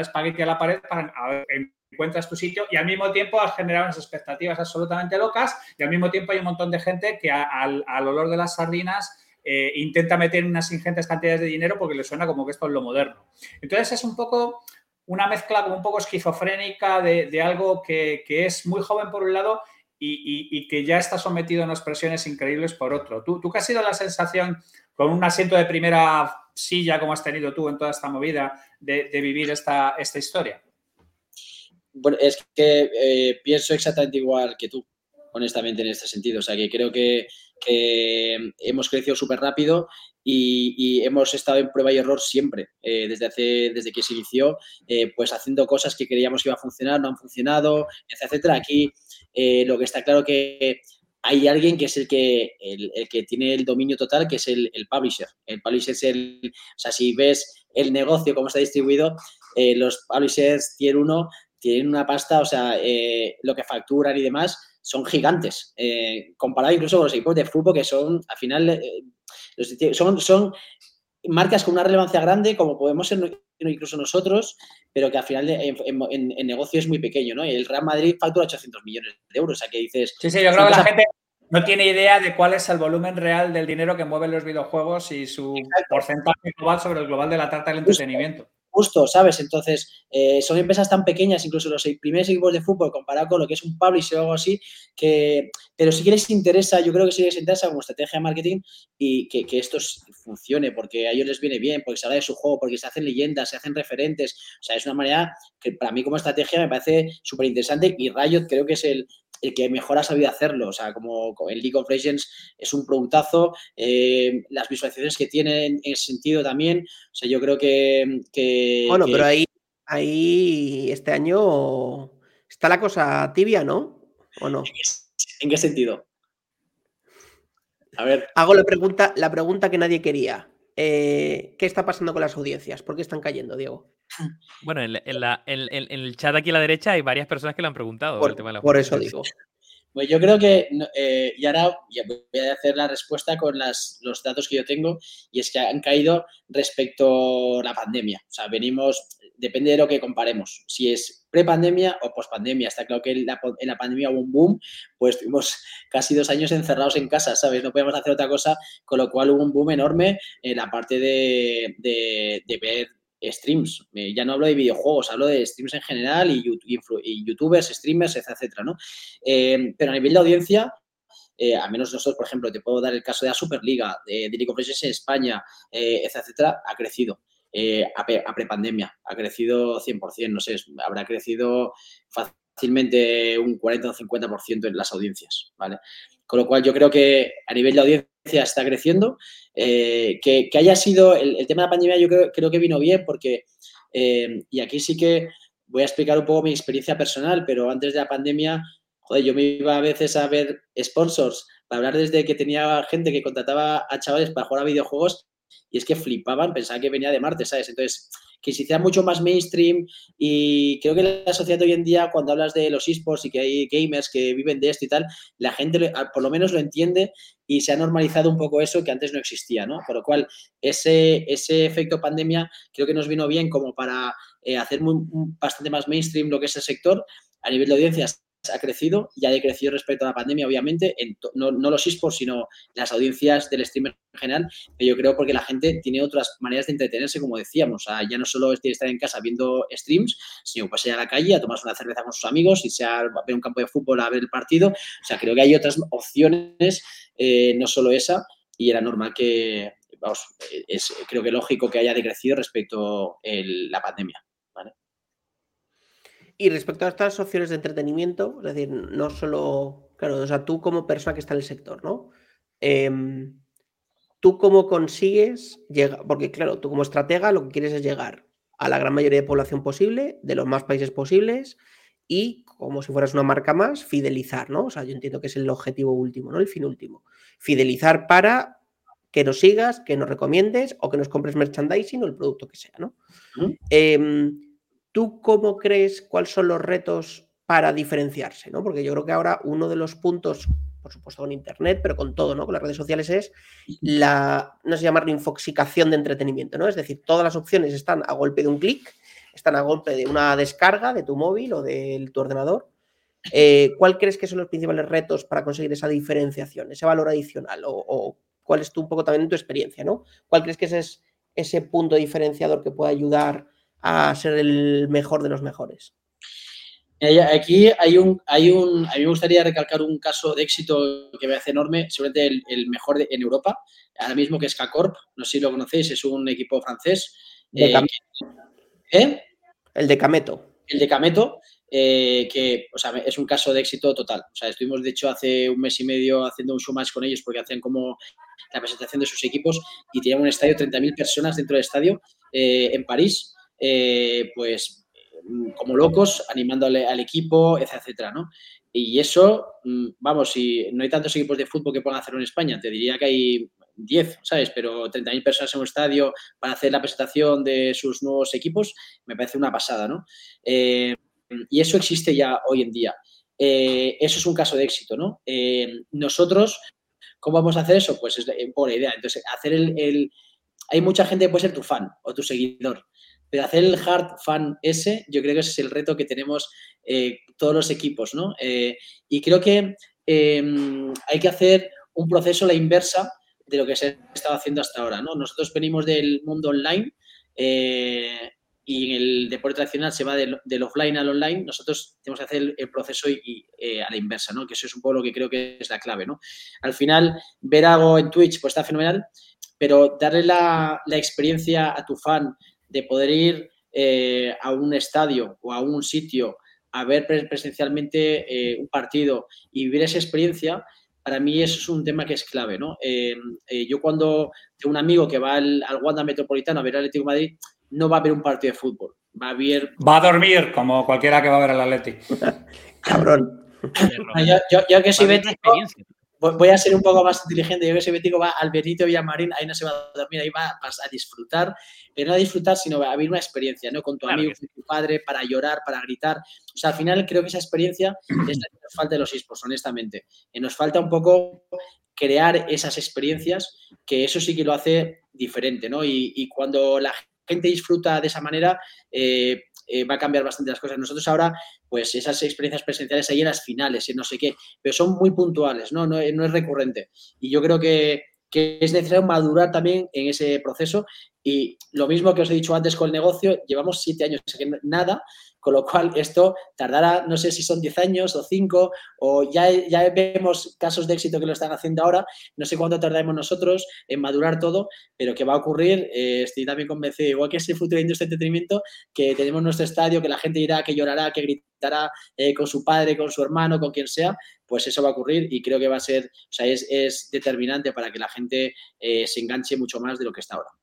espagueti a la pared para encuentras tu sitio y al mismo tiempo has generado unas expectativas absolutamente locas y al mismo tiempo hay un montón de gente que al, olor de las sardinas eh, intenta meter unas ingentes cantidades de dinero porque le suena como que esto es lo moderno. Entonces es un poco una mezcla como un poco esquizofrénica de, algo que, es muy joven por un lado y, que ya está sometido a unas presiones increíbles por otro. ¿Tú, tú qué has sido la sensación con un asiento de primera silla como has tenido tú en toda esta movida de, vivir esta, esta historia? Bueno, es que eh, pienso exactamente igual que tú, honestamente, en este sentido. O sea, que creo que, hemos crecido súper rápido y, hemos estado en prueba y error siempre, eh, desde, hace, desde que se inició, eh, pues haciendo cosas que creíamos que iba a funcionar, no han funcionado, etcétera. Aquí lo que está claro que hay alguien que es el que, el, que tiene el dominio total, que es el, publisher. El publisher es el, o sea, si ves el negocio, cómo está distribuido, los publishers tier 1 tienen una pasta, o sea, eh, lo que facturan y demás son gigantes, eh, comparado incluso con los equipos de fútbol que son, al final, eh, son, son marcas con una relevancia grande, como podemos ser incluso nosotros, pero que al final en, negocio es muy pequeño, ¿no? Y el Real Madrid factura 800 millones de euros, o sea, que dices... Sí, sí, yo creo que la gente no tiene idea de cuál es el volumen real del dinero que mueven los videojuegos y su porcentaje global sobre el global de la tarta del entretenimiento justo, ¿sabes? Entonces, eh, son empresas tan pequeñas, incluso los primeros equipos de fútbol, comparado con lo que es un publisher o algo así, que, pero sí que les interesa, yo creo que sí les interesa como estrategia de marketing y que, esto funcione, porque a ellos les viene bien, porque se habla de su juego, porque se hacen leyendas, se hacen referentes, o sea, es una manera que para mí como estrategia me parece súper interesante y Riot creo que es el, el que mejor ha sabido hacerlo. O sea, como el League of Legends es un productazo, eh, las visualizaciones que tienen en ese sentido también. O sea, yo creo que. bueno, pero ahí, ahí este año está la cosa tibia, ¿no? ¿O no? ¿En qué, sentido? A ver. Hago la pregunta, la pregunta que nadie quería. Eh, ¿Qué está pasando con las audiencias? ¿Por qué están cayendo, Diego? [LAUGHS] Bueno, en, el chat aquí a la derecha hay varias personas que lo han preguntado. Por, eso digo. Pues yo creo que, eh, y ahora voy a hacer la respuesta con los datos que yo tengo, y es que han caído respecto a la pandemia. O sea, venimos, depende de lo que comparemos, si es prepandemia o pospandemia. Está claro que en la, pandemia hubo un boom, pues estuvimos casi dos años encerrados en casa, ¿sabes? No podíamos hacer otra cosa, con lo cual hubo un boom enorme en la parte de, de ver streams. Eh, ya no hablo de videojuegos, hablo de streams en general y, youtubers, streamers, etcétera, ¿no? Eh, pero a nivel de audiencia, eh, a menos nosotros, por ejemplo, te puedo dar el caso de la Superliga, de, de League of en España, etcétera, ha crecido. A, prepandemia, ha crecido 100%, no sé, habrá crecido fácilmente un 40 o 50% en las audiencias, ¿vale? Con lo cual yo creo que a nivel de audiencia está creciendo. Eh, que, haya sido el, tema de la pandemia, yo creo, que vino bien porque, eh, y aquí sí que voy a explicar un poco mi experiencia personal, pero antes de la pandemia, joder, yo me iba a veces a ver sponsors para hablar desde que tenía gente que contrataba a chavales para jugar a videojuegos y es que flipaban, pensaban que venía de Marte, ¿sabes? Entonces, que se hiciera mucho más mainstream y creo que la sociedad hoy en día, cuando hablas de los esports y que hay gamers que viven de esto y tal, la gente por lo menos lo entiende y se ha normalizado un poco eso que antes no existía, ¿no? Por lo cual, ese, ese efecto pandemia creo que nos vino bien como para eh, hacer bastante más mainstream lo que es el sector a nivel de audiencias ha crecido y ha decrecido respecto a la pandemia, obviamente, no, los esports, sino las audiencias del streamer en general, yo creo porque la gente tiene otras maneras de entretenerse, como decíamos, ya no solo es estar en casa viendo streams, sino pues ir a la calle a tomarse una cerveza con sus amigos, y sea a ver un campo de fútbol a ver el partido, o sea, creo que hay otras opciones, eh, no solo esa, y era normal que, vamos, es, creo que lógico que haya decrecido respecto a la pandemia. Y respecto a estas opciones de entretenimiento, es decir, no solo, claro, o sea, tú como persona que está en el sector, ¿no? Em, ¿Tú cómo consigues llegar? Porque claro, tú como estratega lo que quieres es llegar a la gran mayoría de población posible, de los más países posibles, y como si fueras una marca más, fidelizar, ¿no? O sea, yo entiendo que es el objetivo último, ¿no? El fin último. Fidelizar para que nos sigas, que nos recomiendes o que nos compres merchandising o el producto que sea, ¿no? ¿Tú cómo crees cuáles son los retos para diferenciarse? ¿no? Porque yo creo que ahora uno de los puntos, por supuesto con Internet, pero con todo, ¿no? Con las redes sociales es la, no sé llamarlo infoxicación de entretenimiento, ¿no? Es decir, todas las opciones están a golpe de un clic, están a golpe de una descarga de tu móvil o de tu ordenador. Eh, ¿Cuál crees que son los principales retos para conseguir esa diferenciación, ese valor adicional? O, cuál es tú un poco también tu experiencia, ¿no? ¿Cuál crees que ese es ese punto diferenciador que puede ayudar a ser el mejor de los mejores? Aquí hay un, hay un, a mí me gustaría recalcar un caso de éxito que me hace enorme, seguramente el, mejor en Europa, ahora mismo que es K-Corp, no sé si lo conocéis, es un equipo francés. Eh, ¿Eh? El de Cameto. El de Cameto, eh, que o sea, es un caso de éxito total. O sea, estuvimos, de hecho, hace un mes y medio haciendo un show más con ellos porque hacen como la presentación de sus equipos y tenían un estadio, 30.000 personas dentro del estadio en París. Pues Mm, como locos, animándole al equipo, etcétera, ¿no? Y eso, mm, vamos, si no hay tantos equipos de fútbol que puedan hacerlo en España, te diría que hay 10, ¿sabes? Pero 30.000 personas en un estadio para hacer la presentación de sus nuevos equipos, me parece una pasada, ¿no? Eh, y eso existe ya hoy en día. Eh, eso es un caso de éxito, ¿no? Eh, nosotros, ¿cómo vamos a hacer eso? Pues es un poco la idea. Entonces, hacer el, Hay mucha gente que puede ser tu fan o tu seguidor. Pero hacer el hard fan ese, yo creo que ese es el reto que tenemos eh, todos los equipos, ¿no? Eh, y creo que em, hay que hacer un proceso la inversa de lo que se ha estado haciendo hasta ahora, ¿no? Nosotros venimos del mundo online eh, y el deporte tradicional se va del, offline al online, nosotros tenemos que hacer el, proceso y, a la inversa, ¿no? Que eso es un poco lo que creo que es la clave, ¿no? Al final, ver algo en Twitch pues está fenomenal, pero darle la, la experiencia a tu fan de poder ir eh, a un estadio o a un sitio a ver presencialmente eh, un partido y vivir esa experiencia, para mí eso es un tema que es clave, ¿no? Eh, yo cuando tengo un amigo que va al, Wanda Metropolitano a ver al Atlético de Madrid, no va a ver un partido de fútbol, va a ver... Va a dormir, como cualquiera que va a ver al Atlético. [LAUGHS] Cabrón. yo, que soy bético, voy a ser un poco más inteligente. Yo que ese Bético va al Benito Villamarín, ahí no se va a dormir, ahí va a disfrutar, pero no a disfrutar, sino a vivir una experiencia, ¿no? Con tu amigo, con tu padre, para llorar, para gritar. O sea, al final creo que esa experiencia es la que nos falta de los esports, honestamente. Y nos falta un poco crear esas experiencias, que eso sí que lo hace diferente, ¿no? Y, y cuando la gente disfruta de esa manera, eh, eh, va a cambiar bastante las cosas. Nosotros ahora, pues esas experiencias presenciales ahí en las finales, en no sé qué, pero son muy puntuales, ¿no? No, no es recurrente. Y yo creo que, que es necesario madurar también en ese proceso. Y lo mismo que os he dicho antes con el negocio, llevamos siete años, nada, con lo cual esto tardará, no sé si son 10 años o 5, o ya, ya vemos casos de éxito que lo están haciendo ahora, no sé cuánto tardaremos nosotros en madurar todo, pero que va a ocurrir, eh, estoy también convencido, igual que es el futuro de industria de entretenimiento, que tenemos nuestro estadio, que la gente irá, que llorará, que gritará eh, con su padre, con su hermano, con quien sea, pues eso va a ocurrir y creo que va a ser, o sea, es, determinante para que la gente eh, se enganche mucho más de lo que está ahora.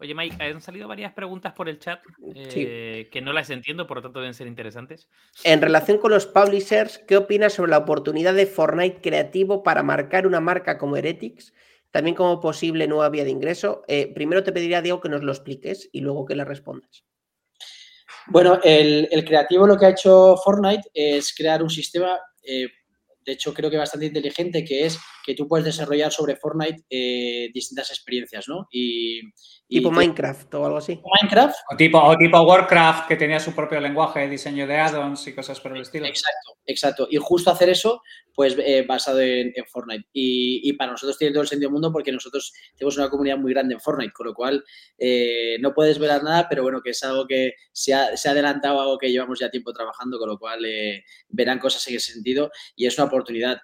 Oye, Mike, han salido varias preguntas por el chat eh, que no las entiendo, por lo tanto deben ser interesantes. En relación con los publishers, ¿qué opinas sobre la oportunidad de Fortnite creativo para marcar una marca como Heretics? También como posible nueva vía de ingreso. Eh, primero te pediría, Diego, que nos lo expliques y luego que le respondas. Bueno, el, creativo lo que ha hecho Fortnite es crear un sistema eh, de hecho creo que bastante inteligente, que es que tú puedes desarrollar sobre Fortnite eh, distintas experiencias, ¿no? Y, tipo Minecraft o algo así. Minecraft. O tipo, o tipo Warcraft, que tenía su propio lenguaje, diseño de add-ons y cosas por el estilo. Exacto, exacto. Y justo hacer eso, pues eh, basado en, Fortnite. Y, para nosotros tiene todo el sentido del mundo porque nosotros tenemos una comunidad muy grande en Fortnite, con lo cual eh, no puedes ver nada, pero bueno, que es algo que se ha, se ha adelantado, algo que llevamos ya tiempo trabajando, con lo cual verán cosas en ese sentido y es una oportunidad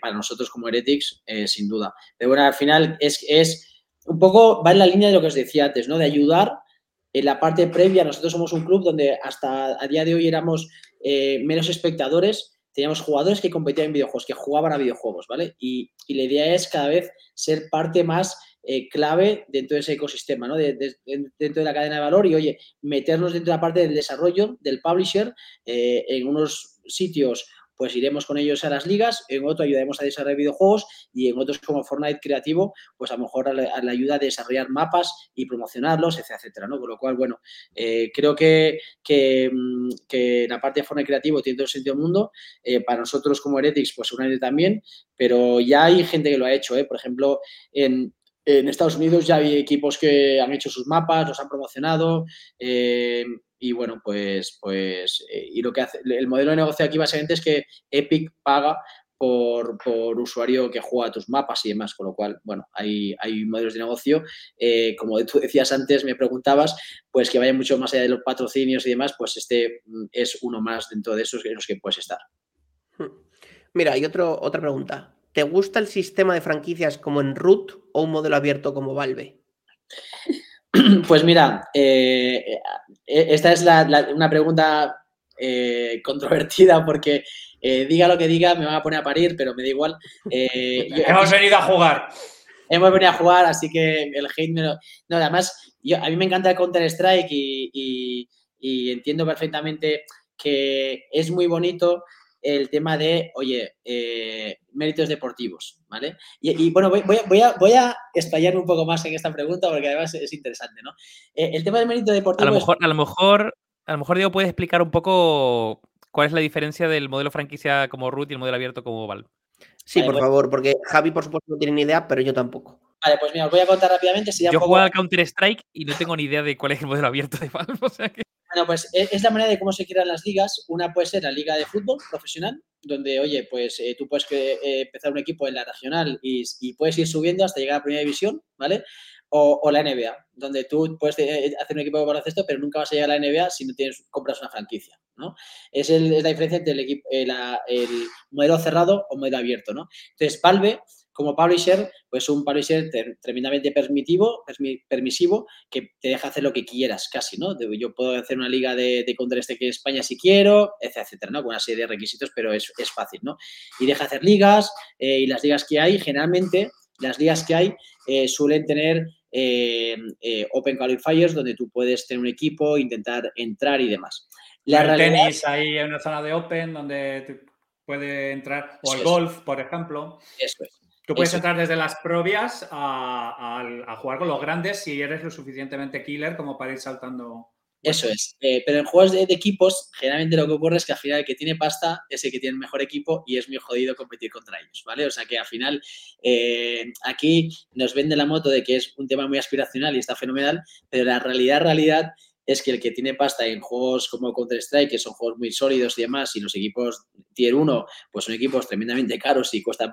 para nosotros como Heretics, eh, sin duda. Pero bueno, al final es, es un poco, va en la línea de lo que os decía antes, ¿no? De ayudar en la parte previa. Nosotros somos un club donde hasta a día de hoy éramos eh, menos espectadores, teníamos jugadores que competían en videojuegos, que jugaban a videojuegos, ¿vale? Y, la idea es cada vez ser parte más eh, clave dentro de ese ecosistema, ¿no? dentro de la cadena de valor y, oye, meternos dentro de la parte del desarrollo, del publisher, en unos sitios pues iremos con ellos a las ligas, en otro ayudaremos a desarrollar videojuegos y en otros como Fortnite Creativo, pues a lo mejor a la, ayuda a desarrollar mapas y promocionarlos, etcétera, ¿no? Con lo cual, bueno, eh, creo que, mm, que, la parte de Fortnite Creativo tiene todo el sentido del mundo, eh, para nosotros como Heretics, pues seguramente también, pero ya hay gente que lo ha hecho, ¿eh? Por ejemplo, en, en Estados Unidos ya hay equipos que han hecho sus mapas, los han promocionado. Eh, y bueno, pues, pues y lo que hace, el modelo de negocio aquí básicamente es que Epic paga por, usuario que juega tus mapas y demás, con lo cual, bueno, hay, hay modelos de negocio, eh, como [LAUGHS] tú decías antes, me preguntabas, pues que vaya mucho más allá de los patrocinios y demás, pues este mm, es uno más dentro de esos en los que puedes estar. Hmm. Mira, hay otro, otra pregunta. ¿Te gusta el sistema de franquicias como en Root o un modelo abierto como Valve? [LAUGHS] [CLEARS THROAT] Pues mira, eh, eh, esta es una pregunta controvertida porque eh, diga lo que diga, me van a poner a parir, pero me da igual. Eh, [LAUGHS] hemos venido a jugar. Hemos venido a jugar, así que el hate me lo... No, además, yo, a mí me encanta el Counter-Strike y, entiendo perfectamente que es muy bonito el tema de, oye, eh, méritos deportivos, ¿vale? Y, bueno, voy, voy, a, voy a estallar un poco más en esta pregunta porque además es interesante, ¿no? el tema del mérito deportivo... A lo mejor, a lo mejor, a lo mejor Diego puede explicar un poco ¿Cuál es la diferencia del modelo franquicia como root y el modelo abierto como Valve? Sí, por pues favor, porque Javi, por supuesto, no tiene ni idea, pero yo tampoco. Vale, pues mira, os voy a contar rápidamente. yo juego al Counter-Strike y no tengo ni idea de cuál es el modelo abierto de Valve. [LAUGHS] Bueno, pues e, es la manera de cómo se crean las ligas. Una puede ser la liga de fútbol profesional, donde, oye, pues eh, tú puedes eh, empezar un equipo en la regional y, y, puedes ir subiendo hasta llegar a primera división, ¿vale? o, la NBA, donde tú puedes eh, hacer un equipo de baloncesto, pero nunca vas a llegar a la NBA si no tienes, compras una franquicia, ¿no? Es, la diferencia entre el, equipo, el modelo cerrado o modelo abierto, ¿no? Entonces, Valve, como publisher, pues un publisher tremendamente permitivo, permisivo, que te deja hacer lo que quieras, casi, ¿no? Yo puedo hacer una liga de, de Counter-Strike en España si quiero, etcétera, ¿no? Con una serie de requisitos, pero es, fácil, ¿no? Y deja hacer ligas, eh, y las ligas que hay, generalmente, las ligas que hay suelen tener eh, eh, Open Qualifiers, donde tú puedes tener un equipo, intentar entrar y demás. La el tenis ahí en una zona de Open donde puede entrar, o el golf, por ejemplo. Eso es. Tú puedes entrar desde las propias a, jugar con los grandes si eres lo suficientemente killer como para ir saltando. Eso es. Eh, pero en juegos de, equipos, generalmente lo que ocurre es que al final el que tiene pasta es el que tiene el mejor equipo y es muy jodido competir contra ellos, ¿vale? O sea que al final eh, aquí nos vende la moto de que es un tema muy aspiracional y está fenomenal, pero la realidad, realidad es que el que tiene pasta en juegos como Counter-Strike, que son juegos muy sólidos y demás, y los equipos Tier 1, pues son equipos tremendamente [LAUGHS] caros y cuesta,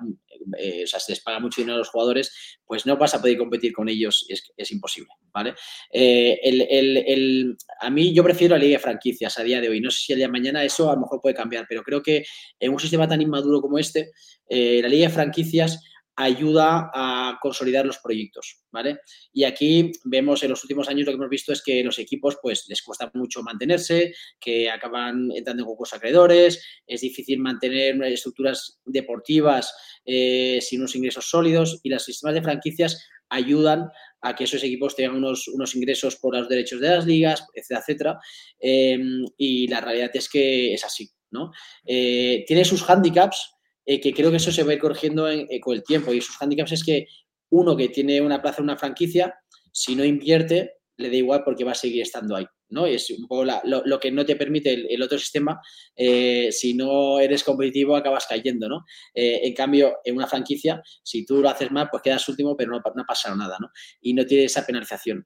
eh, o sea, se les paga mucho dinero a los jugadores, pues no vas a poder competir con ellos, es, imposible, ¿vale? Eh, el, a mí yo prefiero la liga de franquicias a día de hoy, no sé si el día de mañana eso a lo mejor puede cambiar, pero creo que en un sistema tan inmaduro como este, eh, la liga de franquicias ayuda a consolidar los proyectos, ¿vale? Y aquí vemos en los últimos años lo que hemos visto es que los equipos pues les cuesta mucho mantenerse, que acaban entrando en concursos acreedores, es difícil mantener estructuras deportivas eh, sin unos ingresos sólidos y los sistemas de franquicias ayudan a que esos equipos tengan unos, unos ingresos por los derechos de las ligas, etcétera, etcétera. Em, y la realidad es que es así, ¿no? Eh, tiene sus handicaps, eh, que creo que eso se va a ir corrigiendo eh, con el tiempo. Y sus handicaps es que uno que tiene una plaza en una franquicia, si no invierte, le da igual porque va a seguir estando ahí. ¿no? es un poco lo, que no te permite el, otro sistema. Eh, si no eres competitivo, acabas cayendo. ¿no? en cambio, en una franquicia, si tú lo haces mal, pues quedas último, pero no, no ha pasado nada. ¿no? Y no tiene esa penalización.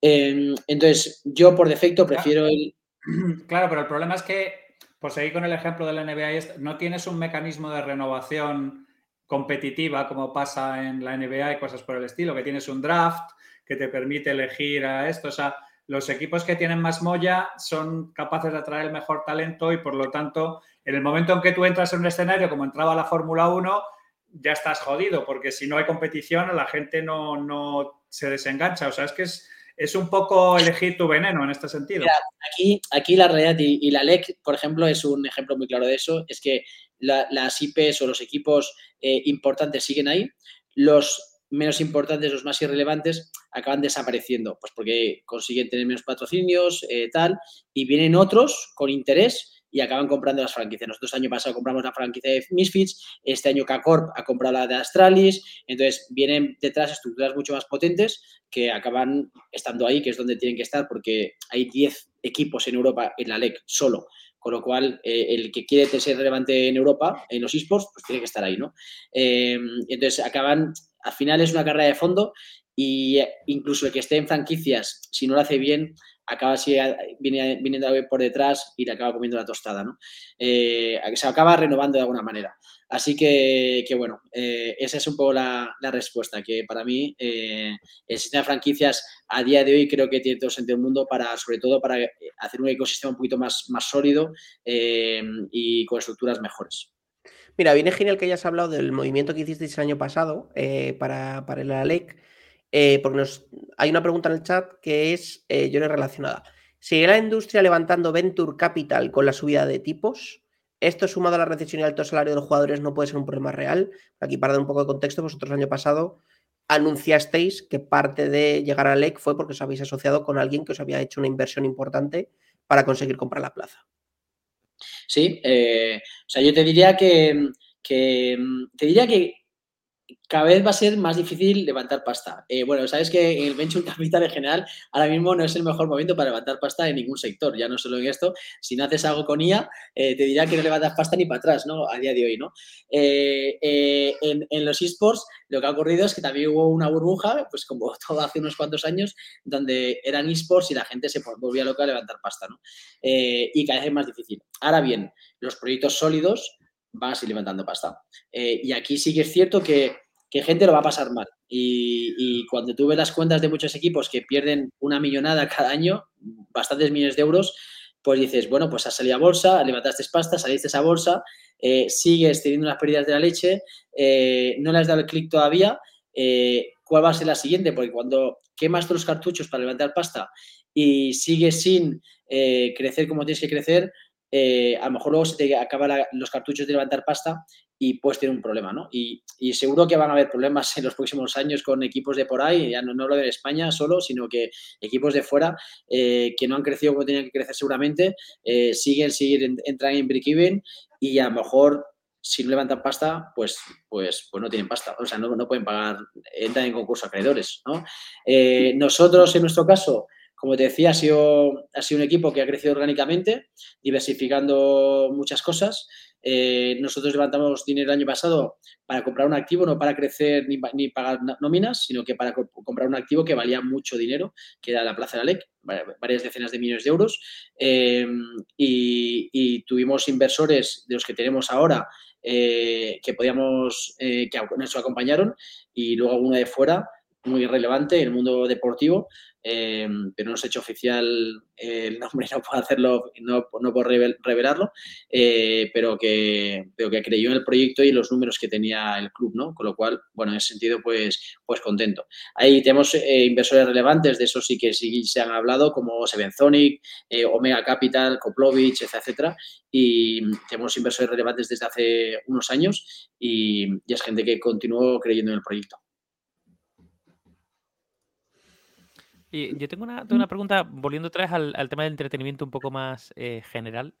Em, entonces, yo por defecto prefiero el. [CLEARS THROAT] Claro, pero el problema es que por seguir con el ejemplo de la NBA, no tienes un mecanismo de renovación competitiva como pasa en la NBA y cosas por el estilo, que tienes un draft que te permite elegir a esto. O sea, los equipos que tienen más molla son capaces de atraer el mejor talento y por lo tanto, en el momento en que tú entras en un escenario como entraba la Fórmula 1, ya estás jodido, porque si no hay competición, la gente no, no se desengancha. O sea, es que es, es un poco elegir tu veneno en este sentido. aquí, aquí la realidad y, la LEC, por ejemplo, es un ejemplo muy claro de eso, es que las IPs o los equipos eh, importantes siguen ahí, los menos importantes, los más irrelevantes, acaban desapareciendo, pues porque consiguen tener menos patrocinios, eh, tal, y vienen otros con interés y acaban comprando las franquicias. Nosotros el año pasado compramos la franquicia de Misfits, este año K-Corp ha comprado la de Astralis, entonces vienen detrás estructuras mucho más potentes que acaban estando ahí, que es donde tienen que estar, porque hay 10 equipos en Europa en la LEC solo. Con lo cual, eh, el que quiere ser relevante en Europa, en los esports, pues tiene que estar ahí, ¿no? Eh, entonces, acaban, al final es una carrera de fondo y incluso el que esté en franquicias, si no lo hace bien, acaba si viene, viniendo por detrás y le acaba comiendo la tostada, ¿no? Eh, se acaba renovando de alguna manera. Así que, bueno, eh, esa es un poco la, respuesta, que para mí eh, el sistema de franquicias a día de hoy creo que tiene todo sentido del mundo para, sobre todo para hacer un ecosistema un poquito más, más sólido y con estructuras mejores. Mira, viene genial que hayas hablado del movimiento que hicisteis el año pasado para, para el ALEC eh, porque nos, hay una pregunta en el chat que es, eh, yo le relacionada. ¿Sigue la industria levantando Venture Capital con la subida de tipos? ¿Esto sumado a la recesión y alto salario de los jugadores no puede ser un problema real? Aquí para dar un poco de contexto, vosotros el año pasado anunciasteis que parte de llegar a LEC fue porque os habéis asociado con alguien que os había hecho una inversión importante para conseguir comprar la plaza. Sí, eh, o sea, yo te diría que, que te diría que cada vez va a ser más difícil levantar pasta. Eh, bueno, sabes que el venture capital en general ahora mismo no es el mejor momento para levantar pasta en ningún sector, ya no solo en esto. Si no haces algo con IA, eh, te dirá que no levantas pasta ni para atrás, ¿no? A día de hoy, ¿no? Eh, en, los esports lo que ha ocurrido es que también hubo una burbuja, pues como [LAUGHS] todo hace unos cuantos años, donde eran esports y la gente se volvía loca a levantar pasta, ¿no? y cada vez es más difícil. Ahora bien, los proyectos sólidos van a seguir levantando pasta. Y aquí sí que es cierto que, que gente lo va a pasar mal. Y, cuando tú ves las cuentas de muchos equipos que pierden una millonada [LAUGHS] cada año, bastantes millones de euros, pues dices, bueno, pues has salido a bolsa, levantaste pasta, saliste a bolsa, eh, sigues teniendo unas pérdidas de la leche, eh, no le has dado el clic todavía, ¿cuál va a ser la siguiente? Porque cuando quemas los cartuchos para levantar pasta y sigues sin crecer como tienes que crecer, eh, a lo mejor luego se te acaban los cartuchos de levantar pasta y puedes tener un problema, ¿no? Y, seguro que van a haber problemas en los próximos años con equipos de por ahí, ya no, no lo de España solo, sino que equipos de fuera eh, que no han crecido como tenían que crecer seguramente, eh, siguen, siguen entran en break-even y a lo mejor si no levantan pasta, pues, pues, pues no tienen pasta, o sea, no, pueden pagar, entran en concurso acreedores, ¿no? nosotros, en nuestro caso, como te decía, ha sido, ha sido un equipo que ha crecido orgánicamente, diversificando muchas cosas. Eh, nosotros levantamos dinero el año pasado para comprar un activo, no para crecer ni, ni pagar nóminas, sino que para comprar un activo que valía mucho dinero, que era la Plaza de la LEC, varias decenas de millones de euros. Em, y, tuvimos inversores de los que tenemos ahora eh, que podíamos, eh, que nos acompañaron, y luego alguno de fuera muy relevante en el mundo deportivo, Em, pero no se ha hecho oficial el nombre, no puedo hacerlo, no, no puedo revelarlo, eh, pero, que, pero que creyó en el proyecto y los números que tenía el club, ¿no? Con lo cual, bueno, en ese sentido, pues, pues contento. Ahí tenemos eh, inversores relevantes, de eso sí que sí se han hablado, como Sevenzonic, eh, Omega Capital, Koplovich, etcétera, y tenemos inversores relevantes desde hace unos años y, y es gente que continuó creyendo en el proyecto. Yo tengo una, una, pregunta, volviendo otra vez al, tema del entretenimiento un poco más eh, general.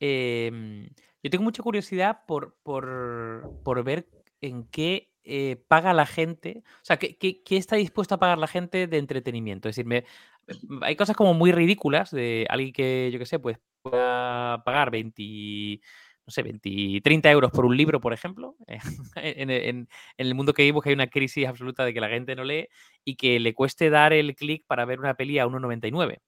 Em, yo tengo mucha curiosidad por, por, ver en qué eh, paga la gente, o sea, ¿qué, qué, está dispuesto a pagar la gente de entretenimiento. Es decir, me, hay cosas como muy ridículas de alguien que, yo qué sé, pues pueda pagar 20 no sé, 20, 30 euros por un libro, [LAUGHS] por ejemplo, [LAUGHS] en, el mundo que vivimos que hay una crisis absoluta de que la gente no lee y que le cueste dar el clic para ver una peli a 1,99.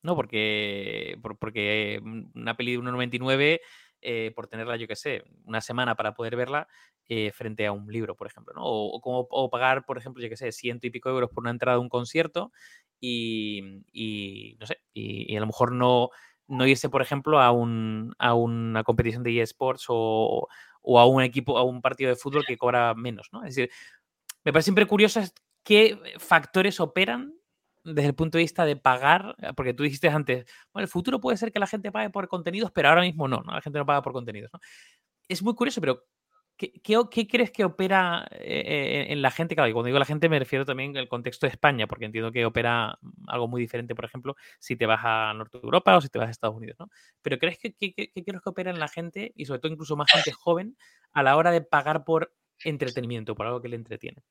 ¿No? Porque, porque una peli de 1,99, eh, por tenerla, yo qué sé, una semana para poder verla, eh, frente a un libro, por ejemplo, ¿no? O, como, o pagar, por ejemplo, yo qué sé, ciento y pico euros por una entrada a un concierto y, no sé, y a lo mejor no, no irse, por ejemplo, a, un, a una competición de eSports o, o, a un equipo, a un partido de fútbol que cobra menos, ¿no? Es decir, me parece siempre curioso qué factores operan desde el punto de vista de pagar, porque tú dijiste antes, bueno, el futuro puede ser que la gente pague por contenidos, pero ahora mismo no. La gente no paga por contenidos. Es muy curioso, pero ¿Qué, crees que opera eh, en la gente? Claro, y cuando digo la gente me refiero también al contexto de España, porque entiendo que opera algo muy diferente, por ejemplo, si te vas a Norte de Europa o si te vas a Estados Unidos, ¿no? Pero ¿crees que qué crees que opera en la gente, y sobre todo incluso más gente joven, a la hora de pagar por entretenimiento, por algo que le entretiene?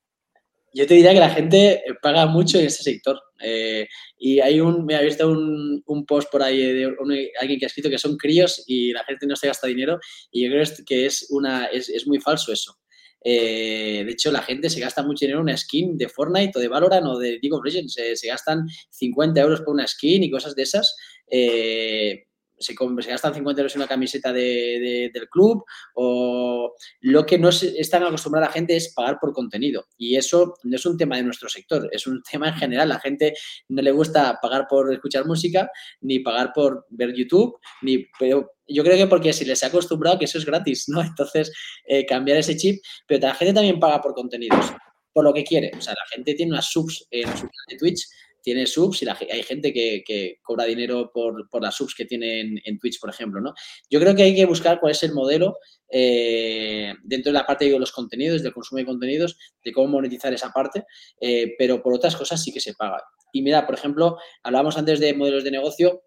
Yo te diría que la gente paga mucho en ese sector. Eh, y hay un, me ha visto un, un, post por ahí de alguien que ha escrito que son críos y la gente no se gasta dinero. Y yo creo que es, una, es, es muy falso eso. Eh, de hecho, la gente se gasta mucho dinero en una skin de Fortnite o de Valorant o de League of Legends. se gastan 50 euros por una skin y cosas de esas. Eh, se, gastan 50 euros en una camiseta del club o lo que no se, están acostumbrada la gente es pagar por contenido. Y eso no es un tema de nuestro sector, es un tema en general. La gente no le gusta pagar por escuchar música, ni pagar por ver YouTube, ni... Pero yo creo que porque si les ha acostumbrado que eso es gratis, ¿no? [LAUGHS] Entonces, eh, cambiar ese chip, pero la gente también paga por contenidos, por lo que quiere. O sea, la gente tiene unas subs de Twitch tiene subs y hay gente que, cobra dinero por, las subs que tienen en Twitch, por ejemplo, ¿no? Yo creo que hay que buscar cuál es el modelo eh, dentro de la parte de los contenidos, del consumo de contenidos, de cómo monetizar esa parte, eh, pero por otras cosas sí que se paga. Y mira, por ejemplo, hablábamos antes de modelos de negocio,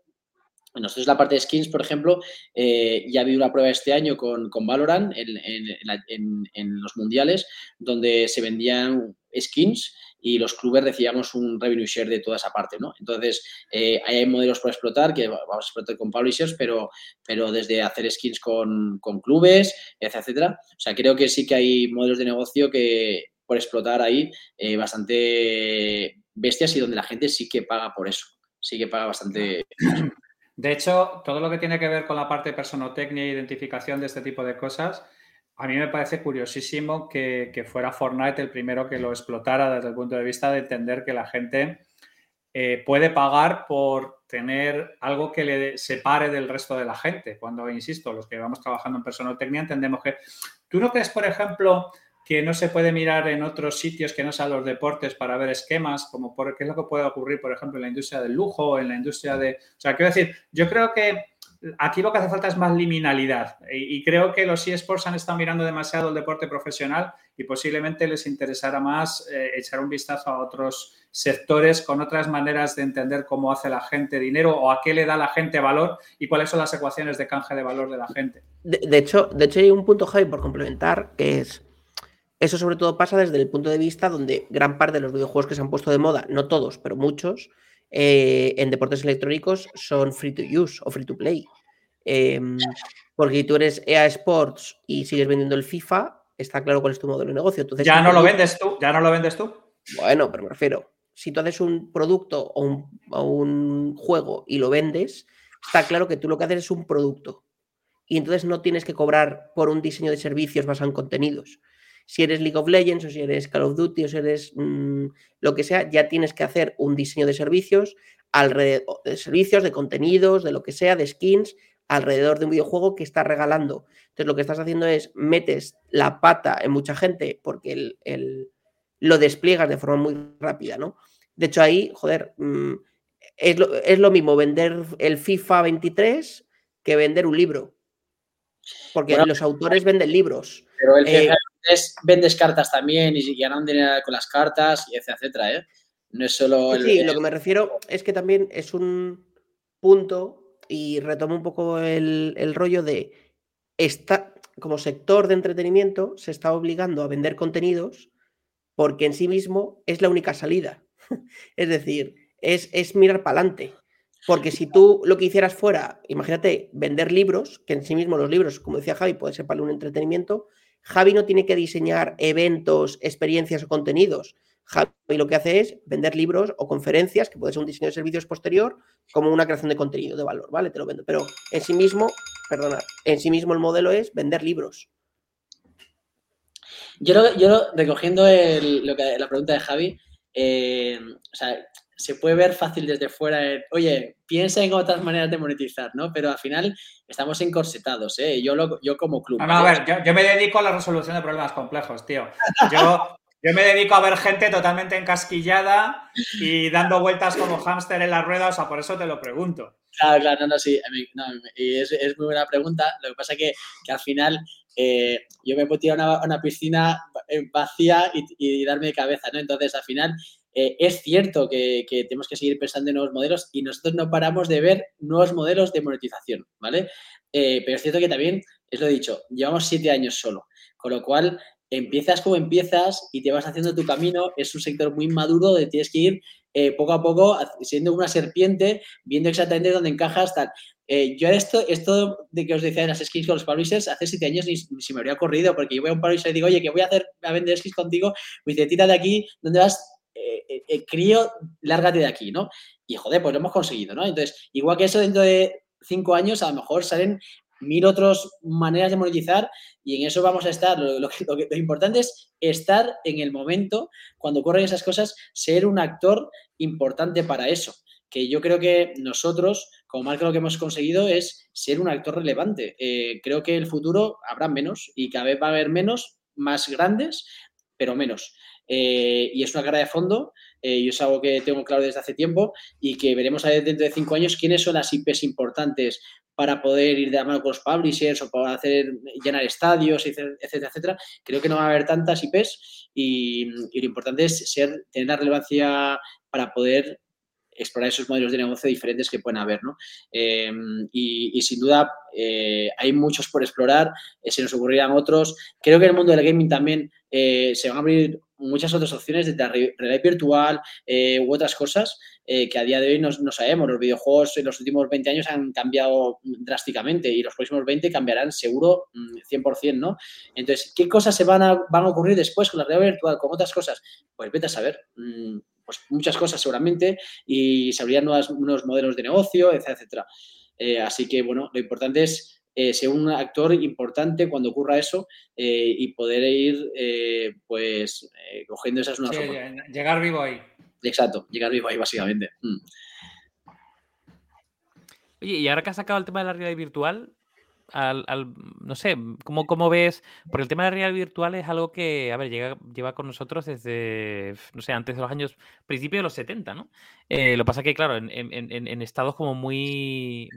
nosotros la parte de skins, por ejemplo, eh, ya habido una prueba este año con, Valorant en, los mundiales, donde se vendían skins y los clubes recibíamos un revenue share de toda esa parte, ¿no? Entonces, eh, hay modelos por explotar que vamos a explotar con publishers, pero, pero desde hacer skins con, con clubes, etcétera. O sea, creo que sí que hay modelos de negocio que por explotar ahí eh, bastante bestias y donde la gente sí que paga por eso. Sí que paga bastante. De hecho, todo lo que tiene que ver con la parte de personotecnia e identificación de este tipo de cosas, a mí me parece curiosísimo que, fuera Fortnite el primero que lo explotara desde el punto de vista de entender que la gente eh, puede pagar por tener algo que le separe del resto de la gente. Cuando, insisto, los que vamos trabajando en personotecnia entendemos que... ¿Tú no crees, por ejemplo, que no se puede mirar en otros sitios que no sean los deportes para ver esquemas, como por qué es lo que puede ocurrir, por ejemplo, en la industria del lujo, en la industria de... O sea, quiero decir, yo creo que aquí lo que hace falta es más liminalidad. Y, creo que los eSports han estado mirando demasiado el deporte profesional y posiblemente les interesara más eh, echar un vistazo a otros sectores con otras maneras de entender cómo hace la gente dinero o a qué le da la gente valor y cuáles son las ecuaciones de canje de valor de la gente. De, hecho, de hecho, hay un punto, Javi, por complementar, que es. Eso sobre todo pasa desde el punto de vista donde gran parte de los videojuegos que se han puesto de moda, no todos, pero muchos, eh, en deportes electrónicos son free to use o free to play. Em, porque si tú eres EA Sports y sigues vendiendo el FIFA, está claro cuál es tu modelo de negocio. Entonces, ya no lo vendes tú, ya no lo vendes tú. Bueno, pero me refiero, si tú haces un producto o un, o un juego y lo vendes, está claro que tú lo que haces es un producto. Y entonces no tienes que cobrar por un diseño de servicios basado en contenidos si eres League of Legends o si eres Call of Duty o si eres mm, lo que sea, ya tienes que hacer un diseño de servicios alrededor de servicios, de contenidos, de lo que sea, de skins, alrededor de un videojuego que estás regalando. Entonces lo que estás haciendo es metes la pata en mucha gente porque el, lo despliegas de forma muy rápida, ¿no? De hecho ahí, joder, mm, es, lo, es lo mismo vender el FIFA 23 que vender un libro. Porque los autores venden libros. Pero el eh, vendes cartas también y ganan dinero con las cartas, y etcétera, ¿eh? No es solo el... Sí, lo que me refiero es que también es un punto, y retomo un poco el, rollo de, esta, como sector de entretenimiento, se está obligando a vender contenidos porque en sí mismo es la única salida. [LAUGHS] es decir, es, es mirar para adelante. Porque si tú lo que hicieras fuera, imagínate, vender libros, que en sí mismo los libros, como decía Javi, puede ser para un entretenimiento, Javi no tiene que diseñar eventos, experiencias o contenidos. Javi lo que hace es vender libros o conferencias, que puede ser un diseño de servicios posterior, como una creación de contenido de valor, ¿vale? Te lo vendo. Pero en sí mismo, perdona, en sí mismo el modelo es vender libros. Yo, recogiendo lo que, la pregunta de Javi, eh, o sea, se puede ver fácil desde fuera, oye, piensa en otras maneras de monetizar, ¿no? Pero al final estamos encorsetados, ¿eh? Yo, lo, yo como club. No, a ver, yo, me dedico a la resolución de problemas complejos, tío. Yo, yo me dedico a ver gente totalmente encasquillada y dando vueltas como hámster en las ruedas, o sea, por eso te lo pregunto. Claro, claro, no, no, sí, y es, muy buena pregunta. Lo que pasa es que, que al final eh, yo me puedo tirar a una, piscina vacía y, y, darme de cabeza, ¿no? Entonces, al final, eh, es cierto que, tenemos que seguir pensando en nuevos modelos y nosotros no paramos de ver nuevos modelos de monetización, ¿vale? Eh, pero es cierto que también, es lo dicho, llevamos siete años solo, con lo cual empiezas como empiezas y te vas haciendo tu camino. Es un sector muy maduro donde tienes que ir eh, poco a poco siendo una serpiente, viendo exactamente dónde encajas. Tal. Yo esto, esto de que os decía de las skins con los publishers, hace siete años ni, si me habría corrido, porque yo voy a un publisher y digo, oye, que voy a hacer a vender skins contigo, me dice, tira de aquí, ¿dónde vas? Eh, crío, lárgate de aquí, ¿no? Y joder, pues lo hemos conseguido, ¿no? Entonces, igual que eso dentro de cinco años, a lo mejor salen mil otras maneras de monetizar y en eso vamos a estar. Lo, importante es estar en el momento, cuando ocurren esas cosas, ser un actor importante para eso. Que yo creo que nosotros, como marca, lo que hemos conseguido es ser un actor relevante. Eh, creo que el futuro habrá menos y cada vez va a haber menos, más grandes, pero menos. Eh, y es una cara de fondo eh, y es algo que tengo claro desde hace tiempo y que veremos dentro de cinco años quiénes son las IPs importantes para poder ir de la mano con los publishers o para hacer llenar estadios, etcétera, etcétera. Creo que no va a haber tantas IPs y, lo importante es ser, tener la relevancia para poder explorar esos modelos de negocio diferentes que pueden haber, ¿no? Em, y, sin duda eh, hay muchos por explorar, eh, se nos ocurrirán otros. Creo que en el mundo del gaming también eh, se van a abrir muchas otras opciones de realidad virtual u otras cosas que a día de hoy no, sabemos. Los videojuegos en los últimos 20 años han cambiado drásticamente y los próximos 20 cambiarán seguro 100%, mm, ¿no? Entonces, ¿qué cosas se van a, van a ocurrir después con la realidad virtual, con otras cosas? Pues vete a saber. Mm, pues, muchas cosas seguramente y se abrirían nuevos modelos de negocio, etcétera, etcétera. Eh, así que, bueno, lo importante es eh, ser un actor importante cuando ocurra eso eh, y poder ir, pues, cogiendo esas nuevas Llegar vivo ahí. Exacto, llegar vivo ahí, básicamente. Mm. Oye, y ahora que has sacado el tema de la realidad virtual, al, no sé, ¿cómo, ¿cómo, ves? Porque el tema de la realidad virtual es algo que, a ver, llega, lleva con nosotros desde, no sé, antes de los años, principio de los 70, ¿no? Eh, lo pasa que, claro, en, en, en, estados como muy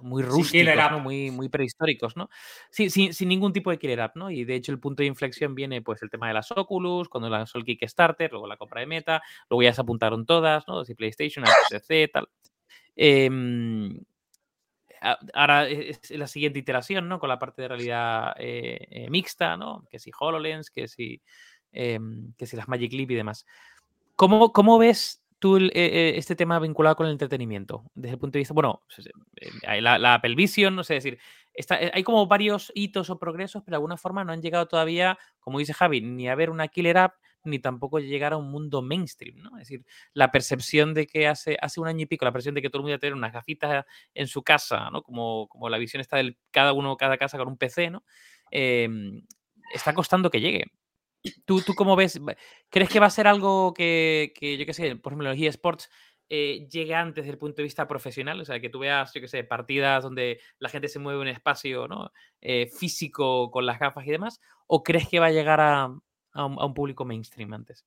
muy rústicos, muy, muy prehistóricos, ¿no? Sí, sin, sin, ningún tipo de killer app, ¿no? Y de hecho el punto de inflexión viene pues el tema de las Oculus, cuando lanzó el Kickstarter, luego la compra de Meta, luego ya se apuntaron todas, ¿no? De PlayStation, HTC, tal. Eh, ahora es la siguiente iteración, ¿no? Con la parte de realidad eh, eh, mixta, ¿no? Que si HoloLens, que si, em, que si las Magic Leap y demás. ¿Cómo, cómo ves tú eh, este tema vinculado con el entretenimiento? Desde el punto de vista, bueno, pues, la, la Apple Vision, no sé, decir, está, hay como varios hitos o progresos, pero de alguna forma no han llegado todavía, como dice Javi, ni a ver una killer app, ni tampoco llegar a un mundo mainstream, ¿no? Es decir, la percepción de que hace, hace un año y pico, la percepción de que todo el mundo iba a tener unas gafitas en su casa, ¿no? Como, como la visión está del cada uno, cada casa con un PC, ¿no? Em, está costando que llegue. ¿Tú, ¿Tú cómo ves? ¿Crees que va a ser algo que, que yo qué sé, por ejemplo, los eSports eh, llegue antes desde el punto de vista profesional? O sea, que tú veas, yo qué sé, partidas donde la gente se mueve en un espacio ¿no? Eh, físico con las gafas y demás. ¿O crees que va a llegar a, a un, público mainstream antes?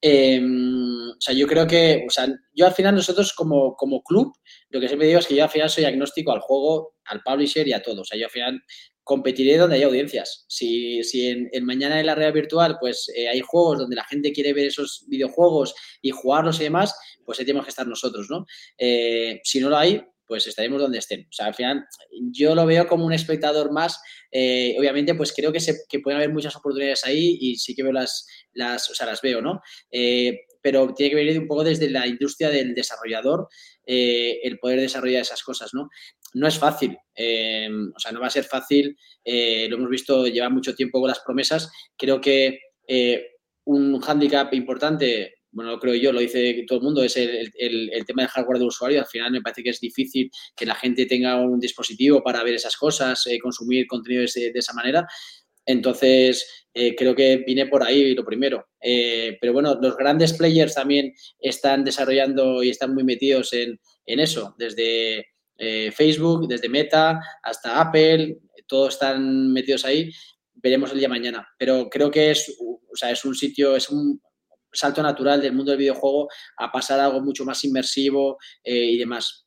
Em, o sea, yo creo que, o sea, yo al final nosotros como, como club, lo que siempre digo es que yo al final soy agnóstico al juego, al publisher y a todo. O sea, yo al final competiré donde haya audiencias. Si, si en, mañana en la realidad virtual pues eh, hay juegos donde la gente quiere ver esos videojuegos y jugarlos y demás, pues ahí tenemos que estar nosotros, ¿no? Eh, si no lo hay, pues estaremos donde estén. O sea, al final yo lo veo como un espectador más. Eh, obviamente, pues creo que, se, que pueden haber muchas oportunidades ahí y sí que veo las, las o sea, las veo, ¿no? Pero tiene que venir un poco desde la industria del desarrollador el poder desarrollar esas cosas, ¿no? No es fácil, o sea, no va a ser fácil, lo hemos visto, lleva mucho tiempo con las promesas, creo que un hándicap importante bueno, lo creo yo, lo dice todo el mundo, es el, tema del hardware del usuario. Al final me parece que es difícil que la gente tenga un dispositivo para ver esas cosas, eh, consumir contenido de, esa manera. Entonces, eh, creo que viene por ahí lo primero. Eh, pero bueno, los grandes players también están desarrollando y están muy metidos en, eso, desde Facebook, desde Meta hasta Apple, todos están metidos ahí. Veremos el día mañana. Pero creo que es, o sea, es un sitio, es un, salto natural del mundo del videojuego a pasar a algo mucho más inmersivo eh, y demás.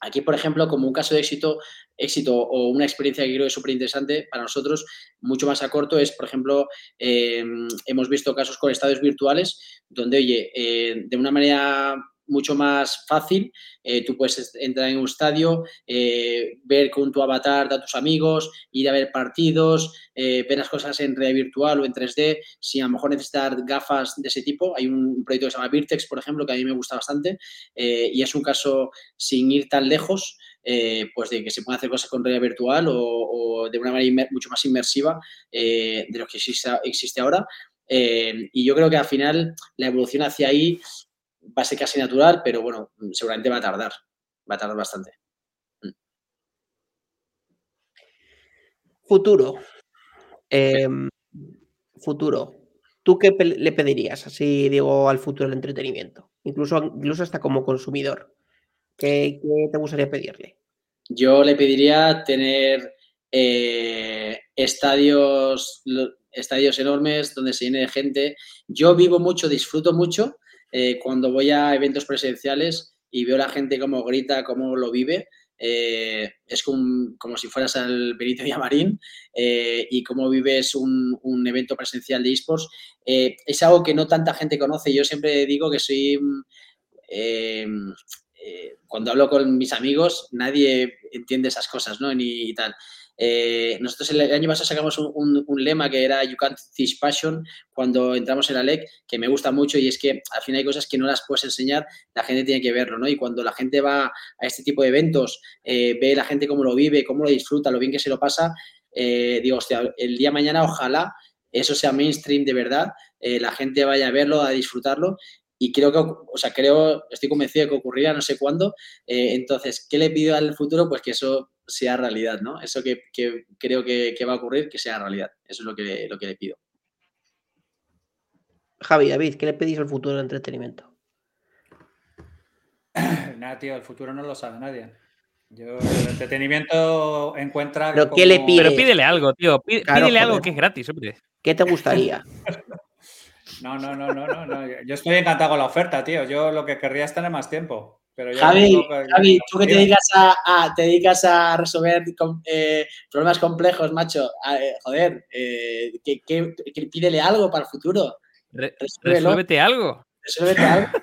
Aquí, por ejemplo, como un caso de éxito, éxito o una experiencia que creo que es súper interesante para nosotros, mucho más a corto, es, por ejemplo, em, hemos visto casos con estadios virtuales donde, oye, eh, de una manera mucho más fácil. Eh, tú puedes entrar en un estadio, eh, ver con tu avatar a tus amigos, ir a ver partidos, eh, ver las cosas en realidad virtual o en 3D. Si a lo mejor necesitas gafas de ese tipo, hay un proyecto que se llama Virtex, por ejemplo, que a mí me gusta bastante y es un caso sin ir tan lejos. pues de que se pueden hacer cosas con realidad virtual o, de una manera mucho más inmersiva de lo que existe, existe ahora. y yo creo que al final la evolución hacia ahí va a ser casi natural, pero bueno, seguramente va a tardar, va a tardar bastante. Mm. Futuro. Em, futuro. ¿Tú qué le pedirías, así digo, al futuro del entretenimiento? Incluso, incluso hasta como consumidor. ¿Qué, te gustaría pedirle? Yo le pediría tener eh, estadios, estadios enormes donde se llene de gente. Yo vivo mucho, disfruto mucho eh, cuando voy a eventos presenciales y veo a la gente cómo grita, cómo lo vive, eh, es como, como, si fueras al Benito Villamarín eh, y cómo vives un, un, evento presencial de esports. es algo que no tanta gente conoce. Yo siempre digo que soy... cuando hablo con mis amigos, nadie entiende esas cosas, ¿no? Ni tal. Eh, nosotros el año pasado sacamos un, lema que era You can't teach passion cuando entramos en la LEC, que me gusta mucho y es que al final hay cosas que no las puedes enseñar, la gente tiene que verlo, ¿no? Y cuando la gente va a este tipo de eventos, eh, ve la gente cómo lo vive, cómo lo disfruta, lo bien que se lo pasa, eh, digo, hostia, el día de mañana ojalá eso sea mainstream de verdad, la gente vaya a verlo, a disfrutarlo y creo que, o sea, creo, estoy convencido de que ocurrirá no sé cuándo. entonces, ¿qué le pido al futuro? Pues que eso sea realidad, ¿no? Eso que, creo que, va a ocurrir, que sea realidad. Eso es lo que, lo que le pido. Javi, David, ¿qué le pedís al futuro del entretenimiento? [CLEARS THROAT] Nada, tío, el futuro no lo sabe nadie. Yo, el entretenimiento encuentra. ¿Pero qué le pide? Pero pídele algo, tío. Pídele, algo que es gratis, hombre. ¿Qué te gustaría? [LAUGHS] no, no, no, no, no, Yo estoy encantado con la oferta, tío. Yo lo que querría es tener más tiempo. Javi, Javi, tú que te dedicas a, te dedicas a resolver eh, problemas complejos, macho. Eh, joder, eh, que, pídele algo para el futuro. resuélvete algo. Resuélvete algo. [LAUGHS]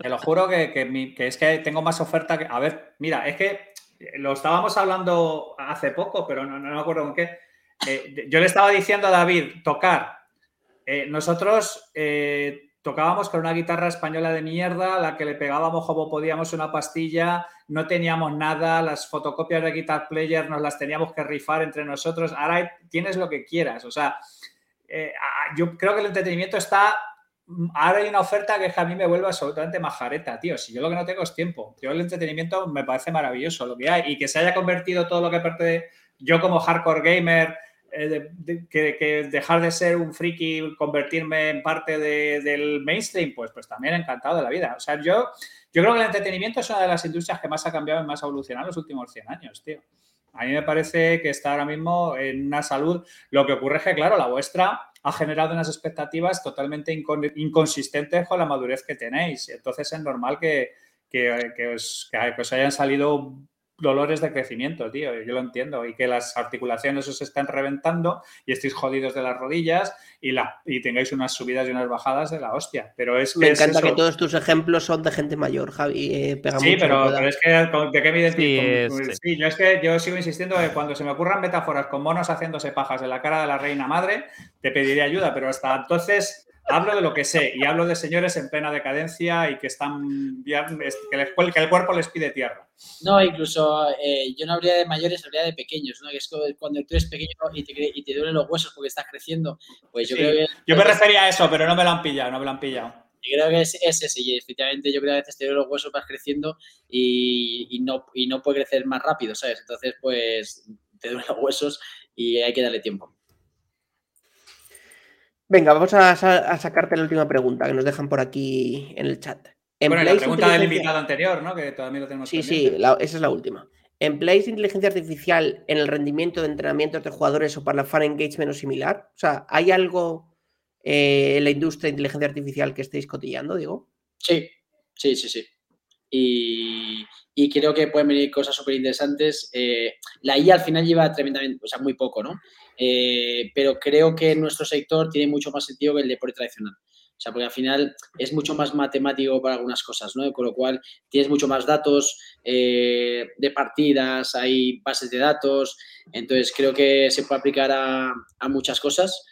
Te lo juro que, es que tengo más oferta que. A ver, mira, es que lo estábamos hablando hace poco, pero no, no me acuerdo con qué. yo le estaba diciendo a David, tocar. nosotros tocábamos con una guitarra española de mierda, la que le pegábamos como podíamos una pastilla, no teníamos nada, las fotocopias de Guitar Player nos las teníamos que rifar entre nosotros. Ahora tienes lo que quieras. O sea, eh, yo creo que el entretenimiento está. Ahora hay una oferta que a mí me vuelve absolutamente majareta, tío. Si yo lo que no tengo es tiempo. Yo el entretenimiento me parece maravilloso lo que hay y que se haya convertido todo lo que parte yo como hardcore gamer eh, que, dejar de ser un friki, convertirme en parte del mainstream, pues, pues también encantado de la vida. O sea, yo, yo creo que el entretenimiento es una de las industrias que más ha cambiado y más ha evolucionado en los últimos 100 años, tío. A mí me parece que está ahora mismo en una salud. Lo que ocurre es que, claro, la vuestra ha generado unas expectativas totalmente inconsistentes con la madurez que tenéis. Entonces es normal que, que, os, que os hayan salido dolores de crecimiento, tío. Yo lo entiendo. Y que las articulaciones os están reventando y estéis jodidos de las rodillas y, la, y tengáis unas subidas y unas bajadas de la hostia. Pero es Me encanta que todos tus ejemplos son de gente mayor, Javi. Eh, sí, pero, es que ¿de qué me identifico? Sí, yo es que yo sigo insistiendo que cuando se me ocurran metáforas con monos haciéndose pajas de la cara de la reina madre, te pediré ayuda, pero hasta entonces hablo de lo que sé y hablo de señores en plena decadencia y que están que, el cuerpo les pide tierra. No, incluso eh, yo no habría de mayores, habría de pequeños, ¿no? Que es cuando tú eres pequeño y te, y te duelen los huesos porque estás creciendo. Pues yo creo que. Yo me refería a eso, pero no me lo han pillado, no me lo han pillado. Yo creo que es, ese, sí, efectivamente yo creo que a veces te duelen los huesos, vas creciendo y, y, no, y no puede crecer más rápido, ¿sabes? Entonces, pues te duelen los huesos y hay que darle tiempo. Venga, vamos a, sacarte la última pregunta que nos dejan por aquí en el chat. bueno, la pregunta del invitado anterior, ¿no? Que todavía lo tenemos. Sí, sí, esa es la última. ¿Empleáis inteligencia artificial en el rendimiento de entrenamiento de jugadores o para la fan engagement o similar? O sea, ¿hay algo eh, en la industria de inteligencia artificial que estéis cotillando, digo? Sí, sí, sí, sí. Y, creo que pueden venir cosas súper interesantes. Eh, la IA al final lleva tremendamente, o sea, muy poco, ¿no? Eh, pero creo que nuestro sector tiene mucho más sentido que el deporte tradicional. O sea, porque al final es mucho más matemático para algunas cosas, ¿no? Con lo cual tienes mucho más datos eh, de partidas, hay bases de datos, entonces creo que se puede aplicar a, a muchas cosas.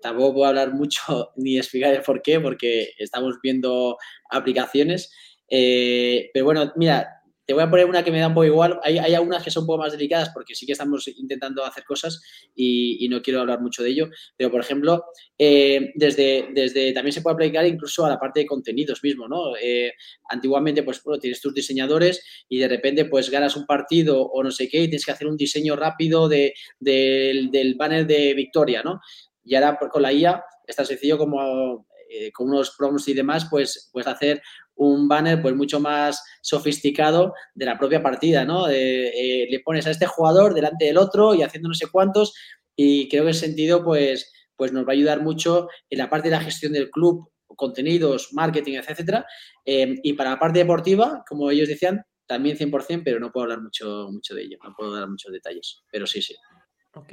Tampoco puedo hablar mucho [LAUGHS] ni explicar el por qué, porque estamos viendo aplicaciones. Eh, pero bueno, mira, te voy a poner una que me da un poco igual. Hay, hay algunas que son un poco más delicadas porque sí que estamos intentando hacer cosas y, no quiero hablar mucho de ello. Pero, por ejemplo, eh, desde, desde también se puede aplicar incluso a la parte de contenidos mismo, ¿no? Eh, antiguamente, pues, bueno, tienes tus diseñadores y de repente, pues, ganas un partido o no sé qué y tienes que hacer un diseño rápido de, del banner de victoria, ¿no? Y ahora con la IA es tan sencillo como eh, con unos prompts y demás, pues, pues hacer un banner pues mucho más sofisticado de la propia partida, ¿no? Eh, le pones a este jugador delante del otro y haciendo no sé cuántos y creo que en ese sentido pues, pues nos va a ayudar mucho en la parte de la gestión del club, contenidos, marketing, etcétera. Eh, y para la parte deportiva, como ellos decían, también 100%, pero no puedo hablar mucho, mucho de ello, no puedo dar muchos detalles, pero sí, sí. Ok.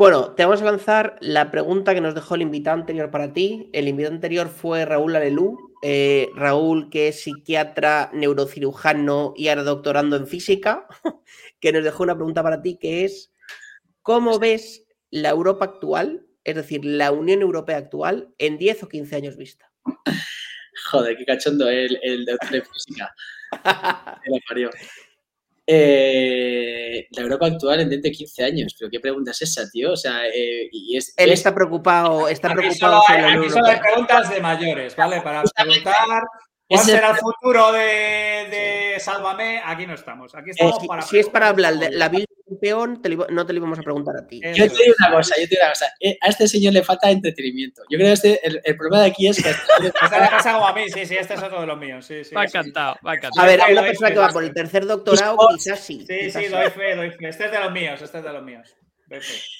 Bueno, te vamos a lanzar la pregunta que nos dejó el invitado anterior para ti. El invitado anterior fue Raúl Alelú. Eh, Raúl, que es psiquiatra, neurocirujano y ahora doctorando en física, [LAUGHS] que nos dejó una pregunta para ti que es, ¿cómo ves la Europa actual, es decir, la Unión Europea actual, en 10 o 15 años vista? Joder, qué cachondo el, el doctor en física. [LAUGHS] Eh, la Europa actual en dentro de 15 años. Pero qué pregunta es esa, tío. O sea, eh, y es, Él está preocupado, está preocupado hay, aquí solo hay preguntas de mayores, ¿vale? Para preguntar ¿Cuál será el futuro de, de, Sálvame? Aquí no estamos. Aquí estamos si, para. Si es para hablar de la Bill campeón, no te lo íbamos a preguntar a ti. Yo te digo una cosa, yo te digo una cosa. Eh, a este señor le falta entretenimiento. Yo creo que este, el, el problema de aquí es que. Este le [LAUGHS] pasa como a mí, sí, sí, este es otro de los míos. Sí, sí, va encantado, va encantado. A ver, hay una persona que va por el tercer doctorado, quizás sí. Sí, sí, doy fe, doy fe. Este es de los míos, este es de los míos. Doy fe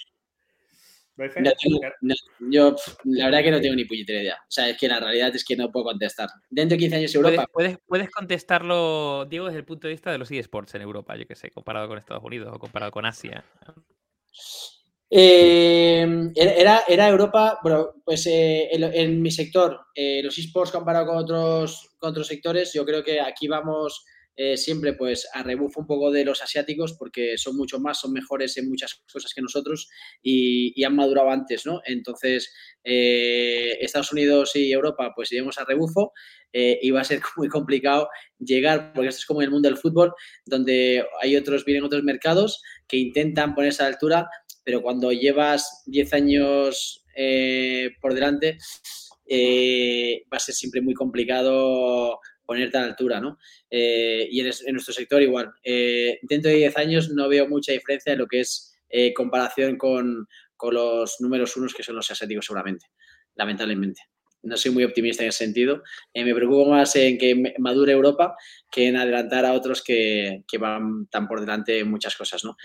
yo, la verdad que no tengo ni puñetera idea. O sea, es que la realidad es que no puedo contestar. Dentro de 15 años Europa. ¿Puedes, puedes, contestarlo, Diego, desde el punto de vista de los eSports en Europa, yo que sé, comparado con Estados Unidos o comparado con Asia. Eh, era, era Europa, bueno, pues eh, en, mi sector, eh, los eSports comparado con otros, con otros sectores, yo creo que aquí vamos eh, siempre pues a rebufo un poco de los asiáticos porque son mucho más, son mejores en muchas cosas que nosotros y, han madurado antes, ¿no? Entonces, eh, Estados Unidos y Europa pues iremos a rebufo eh, y va a ser [LAUGHS] muy complicado llegar, porque esto es como en el mundo del fútbol, donde hay otros, vienen otros mercados que intentan ponerse a la altura, pero cuando llevas 10 años por delante, va a ser siempre muy complicado ponerte a la altura, ¿no? Eh, y en, nuestro sector igual. Eh, dentro de 10 años no veo mucha diferencia en lo que es eh, comparación con, los números unos que son los asiáticos seguramente, lamentablemente. No soy muy optimista en ese sentido. me preocupo más en que madure Europa que en adelantar a otros que, que van tan por delante en muchas cosas, ¿no?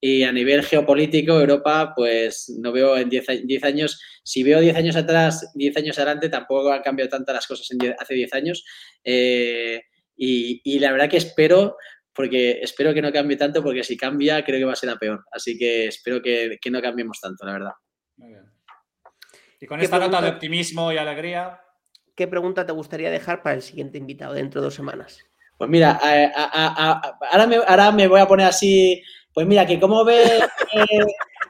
Y a nivel geopolítico, Europa, pues no veo en 10 años, si veo 10 años atrás, 10 años adelante, tampoco han cambiado tantas las cosas en hace 10 años. Eh, y, la verdad que espero, porque espero que no cambie tanto, porque si cambia, creo que va a ser a peor. Así que espero que, no cambiemos tanto, la verdad. Muy bien. Y con esta nota de optimismo y alegría. ¿Qué pregunta te gustaría dejar para el siguiente invitado dentro de dos semanas? Pues mira, ahora, me, ahora me voy a poner así pues mira, que como ve eh,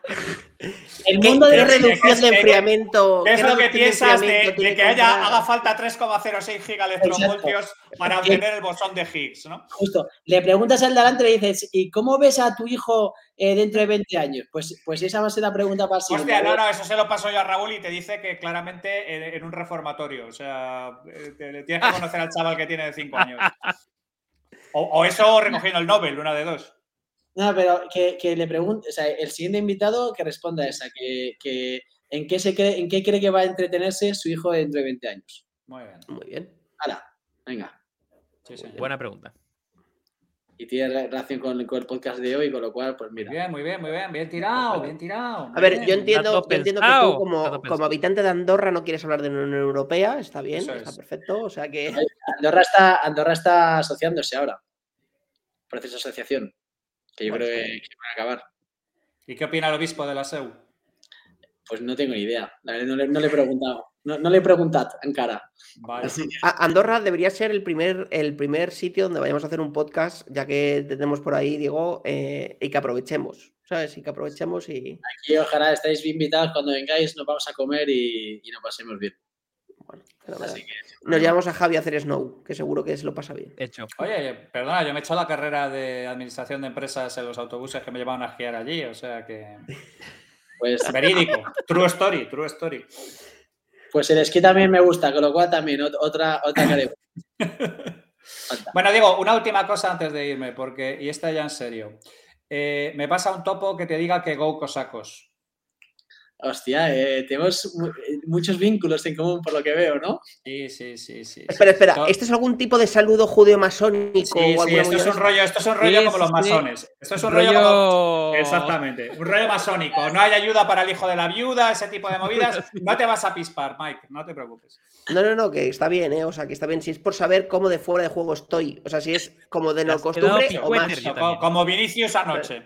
[LAUGHS] el mundo de reducción de enfriamiento. ¿Qué es lo que piensas de, que haya, haga falta 3,06 gigaelectronvoltios para obtener el bosón de Higgs? ¿no? Justo. Le preguntas al delante y le dices, ¿y cómo ves a tu hijo eh, dentro de 20 años? Pues, pues esa va a ser la pregunta para siempre. Hostia, no, no, eso se lo paso yo a Raúl y te dice que claramente en, un reformatorio. O sea, tienes que conocer al chaval que tiene 5 años. O, o eso recogiendo el Nobel, una de dos. No, pero que, le pregunte, o sea, el siguiente invitado que responda a esa, que, ¿en, qué se cree, ¿en qué cree que va a entretenerse su hijo dentro de 20 años? Muy bien. Muy bien. Hala, venga. Buena pregunta. Y tiene relación con, el podcast de hoy, con lo cual, pues mira. Muy bien, muy bien, muy bien. Bien tirado, bien tirado. A ver, yo entiendo, que tú, como, como, habitante de Andorra, no quieres hablar de la Unión Europea. Está bien, está perfecto. O sea que. Andorra está, Andorra está asociándose ahora. Proceso de asociación que yo creo que, van a acabar. ¿Y qué opina el obispo de la SEU? Pues no tengo ni idea. no le, he preguntado. No, le he preguntado en cara. Andorra debería ser el primer, el primer sitio donde vayamos a hacer un podcast, ya que tenemos por ahí, digo, eh, y que aprovechemos. ¿Sabes? Y que aprovechemos y. Aquí ojalá estéis invitados cuando vengáis, nos vamos a comer y, nos pasemos bien. Nos llevamos a Javi a hacer Snow, que seguro que se lo pasa bien. Hecho. Oye, perdona, yo me he hecho la carrera de administración de empresas en los autobuses que me llevaban a esquiar allí, o sea que. [LAUGHS] Pues. Verídico. True story, true story. Pues el esquí también me gusta, con lo cual también otra, otra [LAUGHS] Bueno, digo, una última cosa antes de irme, porque, y esta ya en serio. Eh, me pasa un topo que te diga que go cosacos. Hostia, eh, tenemos muchos vínculos en común por lo que veo, ¿no? Sí, sí, sí, sí. Espera, espera, ¿este es algún tipo de saludo judeo-masónico? Sí, sí, esto es un rollo, esto es un rollo como los masones. Esto es un rollo, como... Exactamente, un rollo masónico. No hay ayuda para el hijo de la viuda, ese tipo de movidas. No te vas a pispar, Mike, no te preocupes. No, no, no, que está bien, ¿eh? O sea, que está bien. Si es por saber cómo de fuera de juego estoy. O sea, si es como de lo costumbre o más. Como, Vinicius anoche.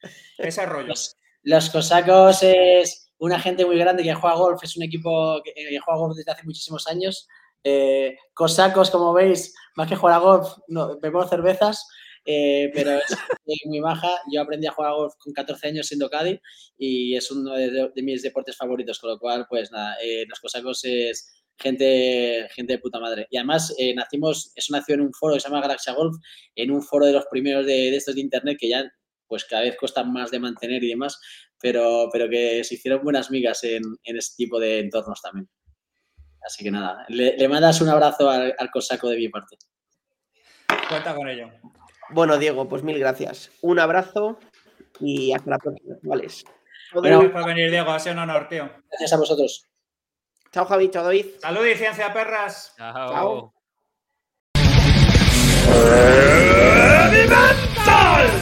[LAUGHS] Ese rollo. los cosacos es una gente muy grande que juega golf, es un equipo que, juega golf desde hace muchísimos años. Eh, cosacos, como veis, más que jugar a golf, no, bebo cervezas, eh, pero es [LAUGHS] muy baja. Yo aprendí a jugar a golf con 14 años siendo Cádiz y es uno de, mis deportes favoritos, con lo cual, pues nada, eh, los cosacos es gente, gente de puta madre. Y además, nacimos, eso nació en un foro que se llama Galaxia Golf, en un foro de los primeros de, de estos de internet que ya pues cada vez cuesta más de mantener y demás, pero, pero que se hicieron buenas migas en, en este tipo de entornos también. Así que nada, le, mandas un abrazo al, cosaco de mi parte. Cuenta con ello. Bueno, Diego, pues mil gracias. Un abrazo y hasta la próxima. Vale. Gracias por venir, Diego. Ha sido un honor, tío. Gracias a vosotros. Chao, Javi. Chao, David. Salud y ciencia, perras. Chao. Chao.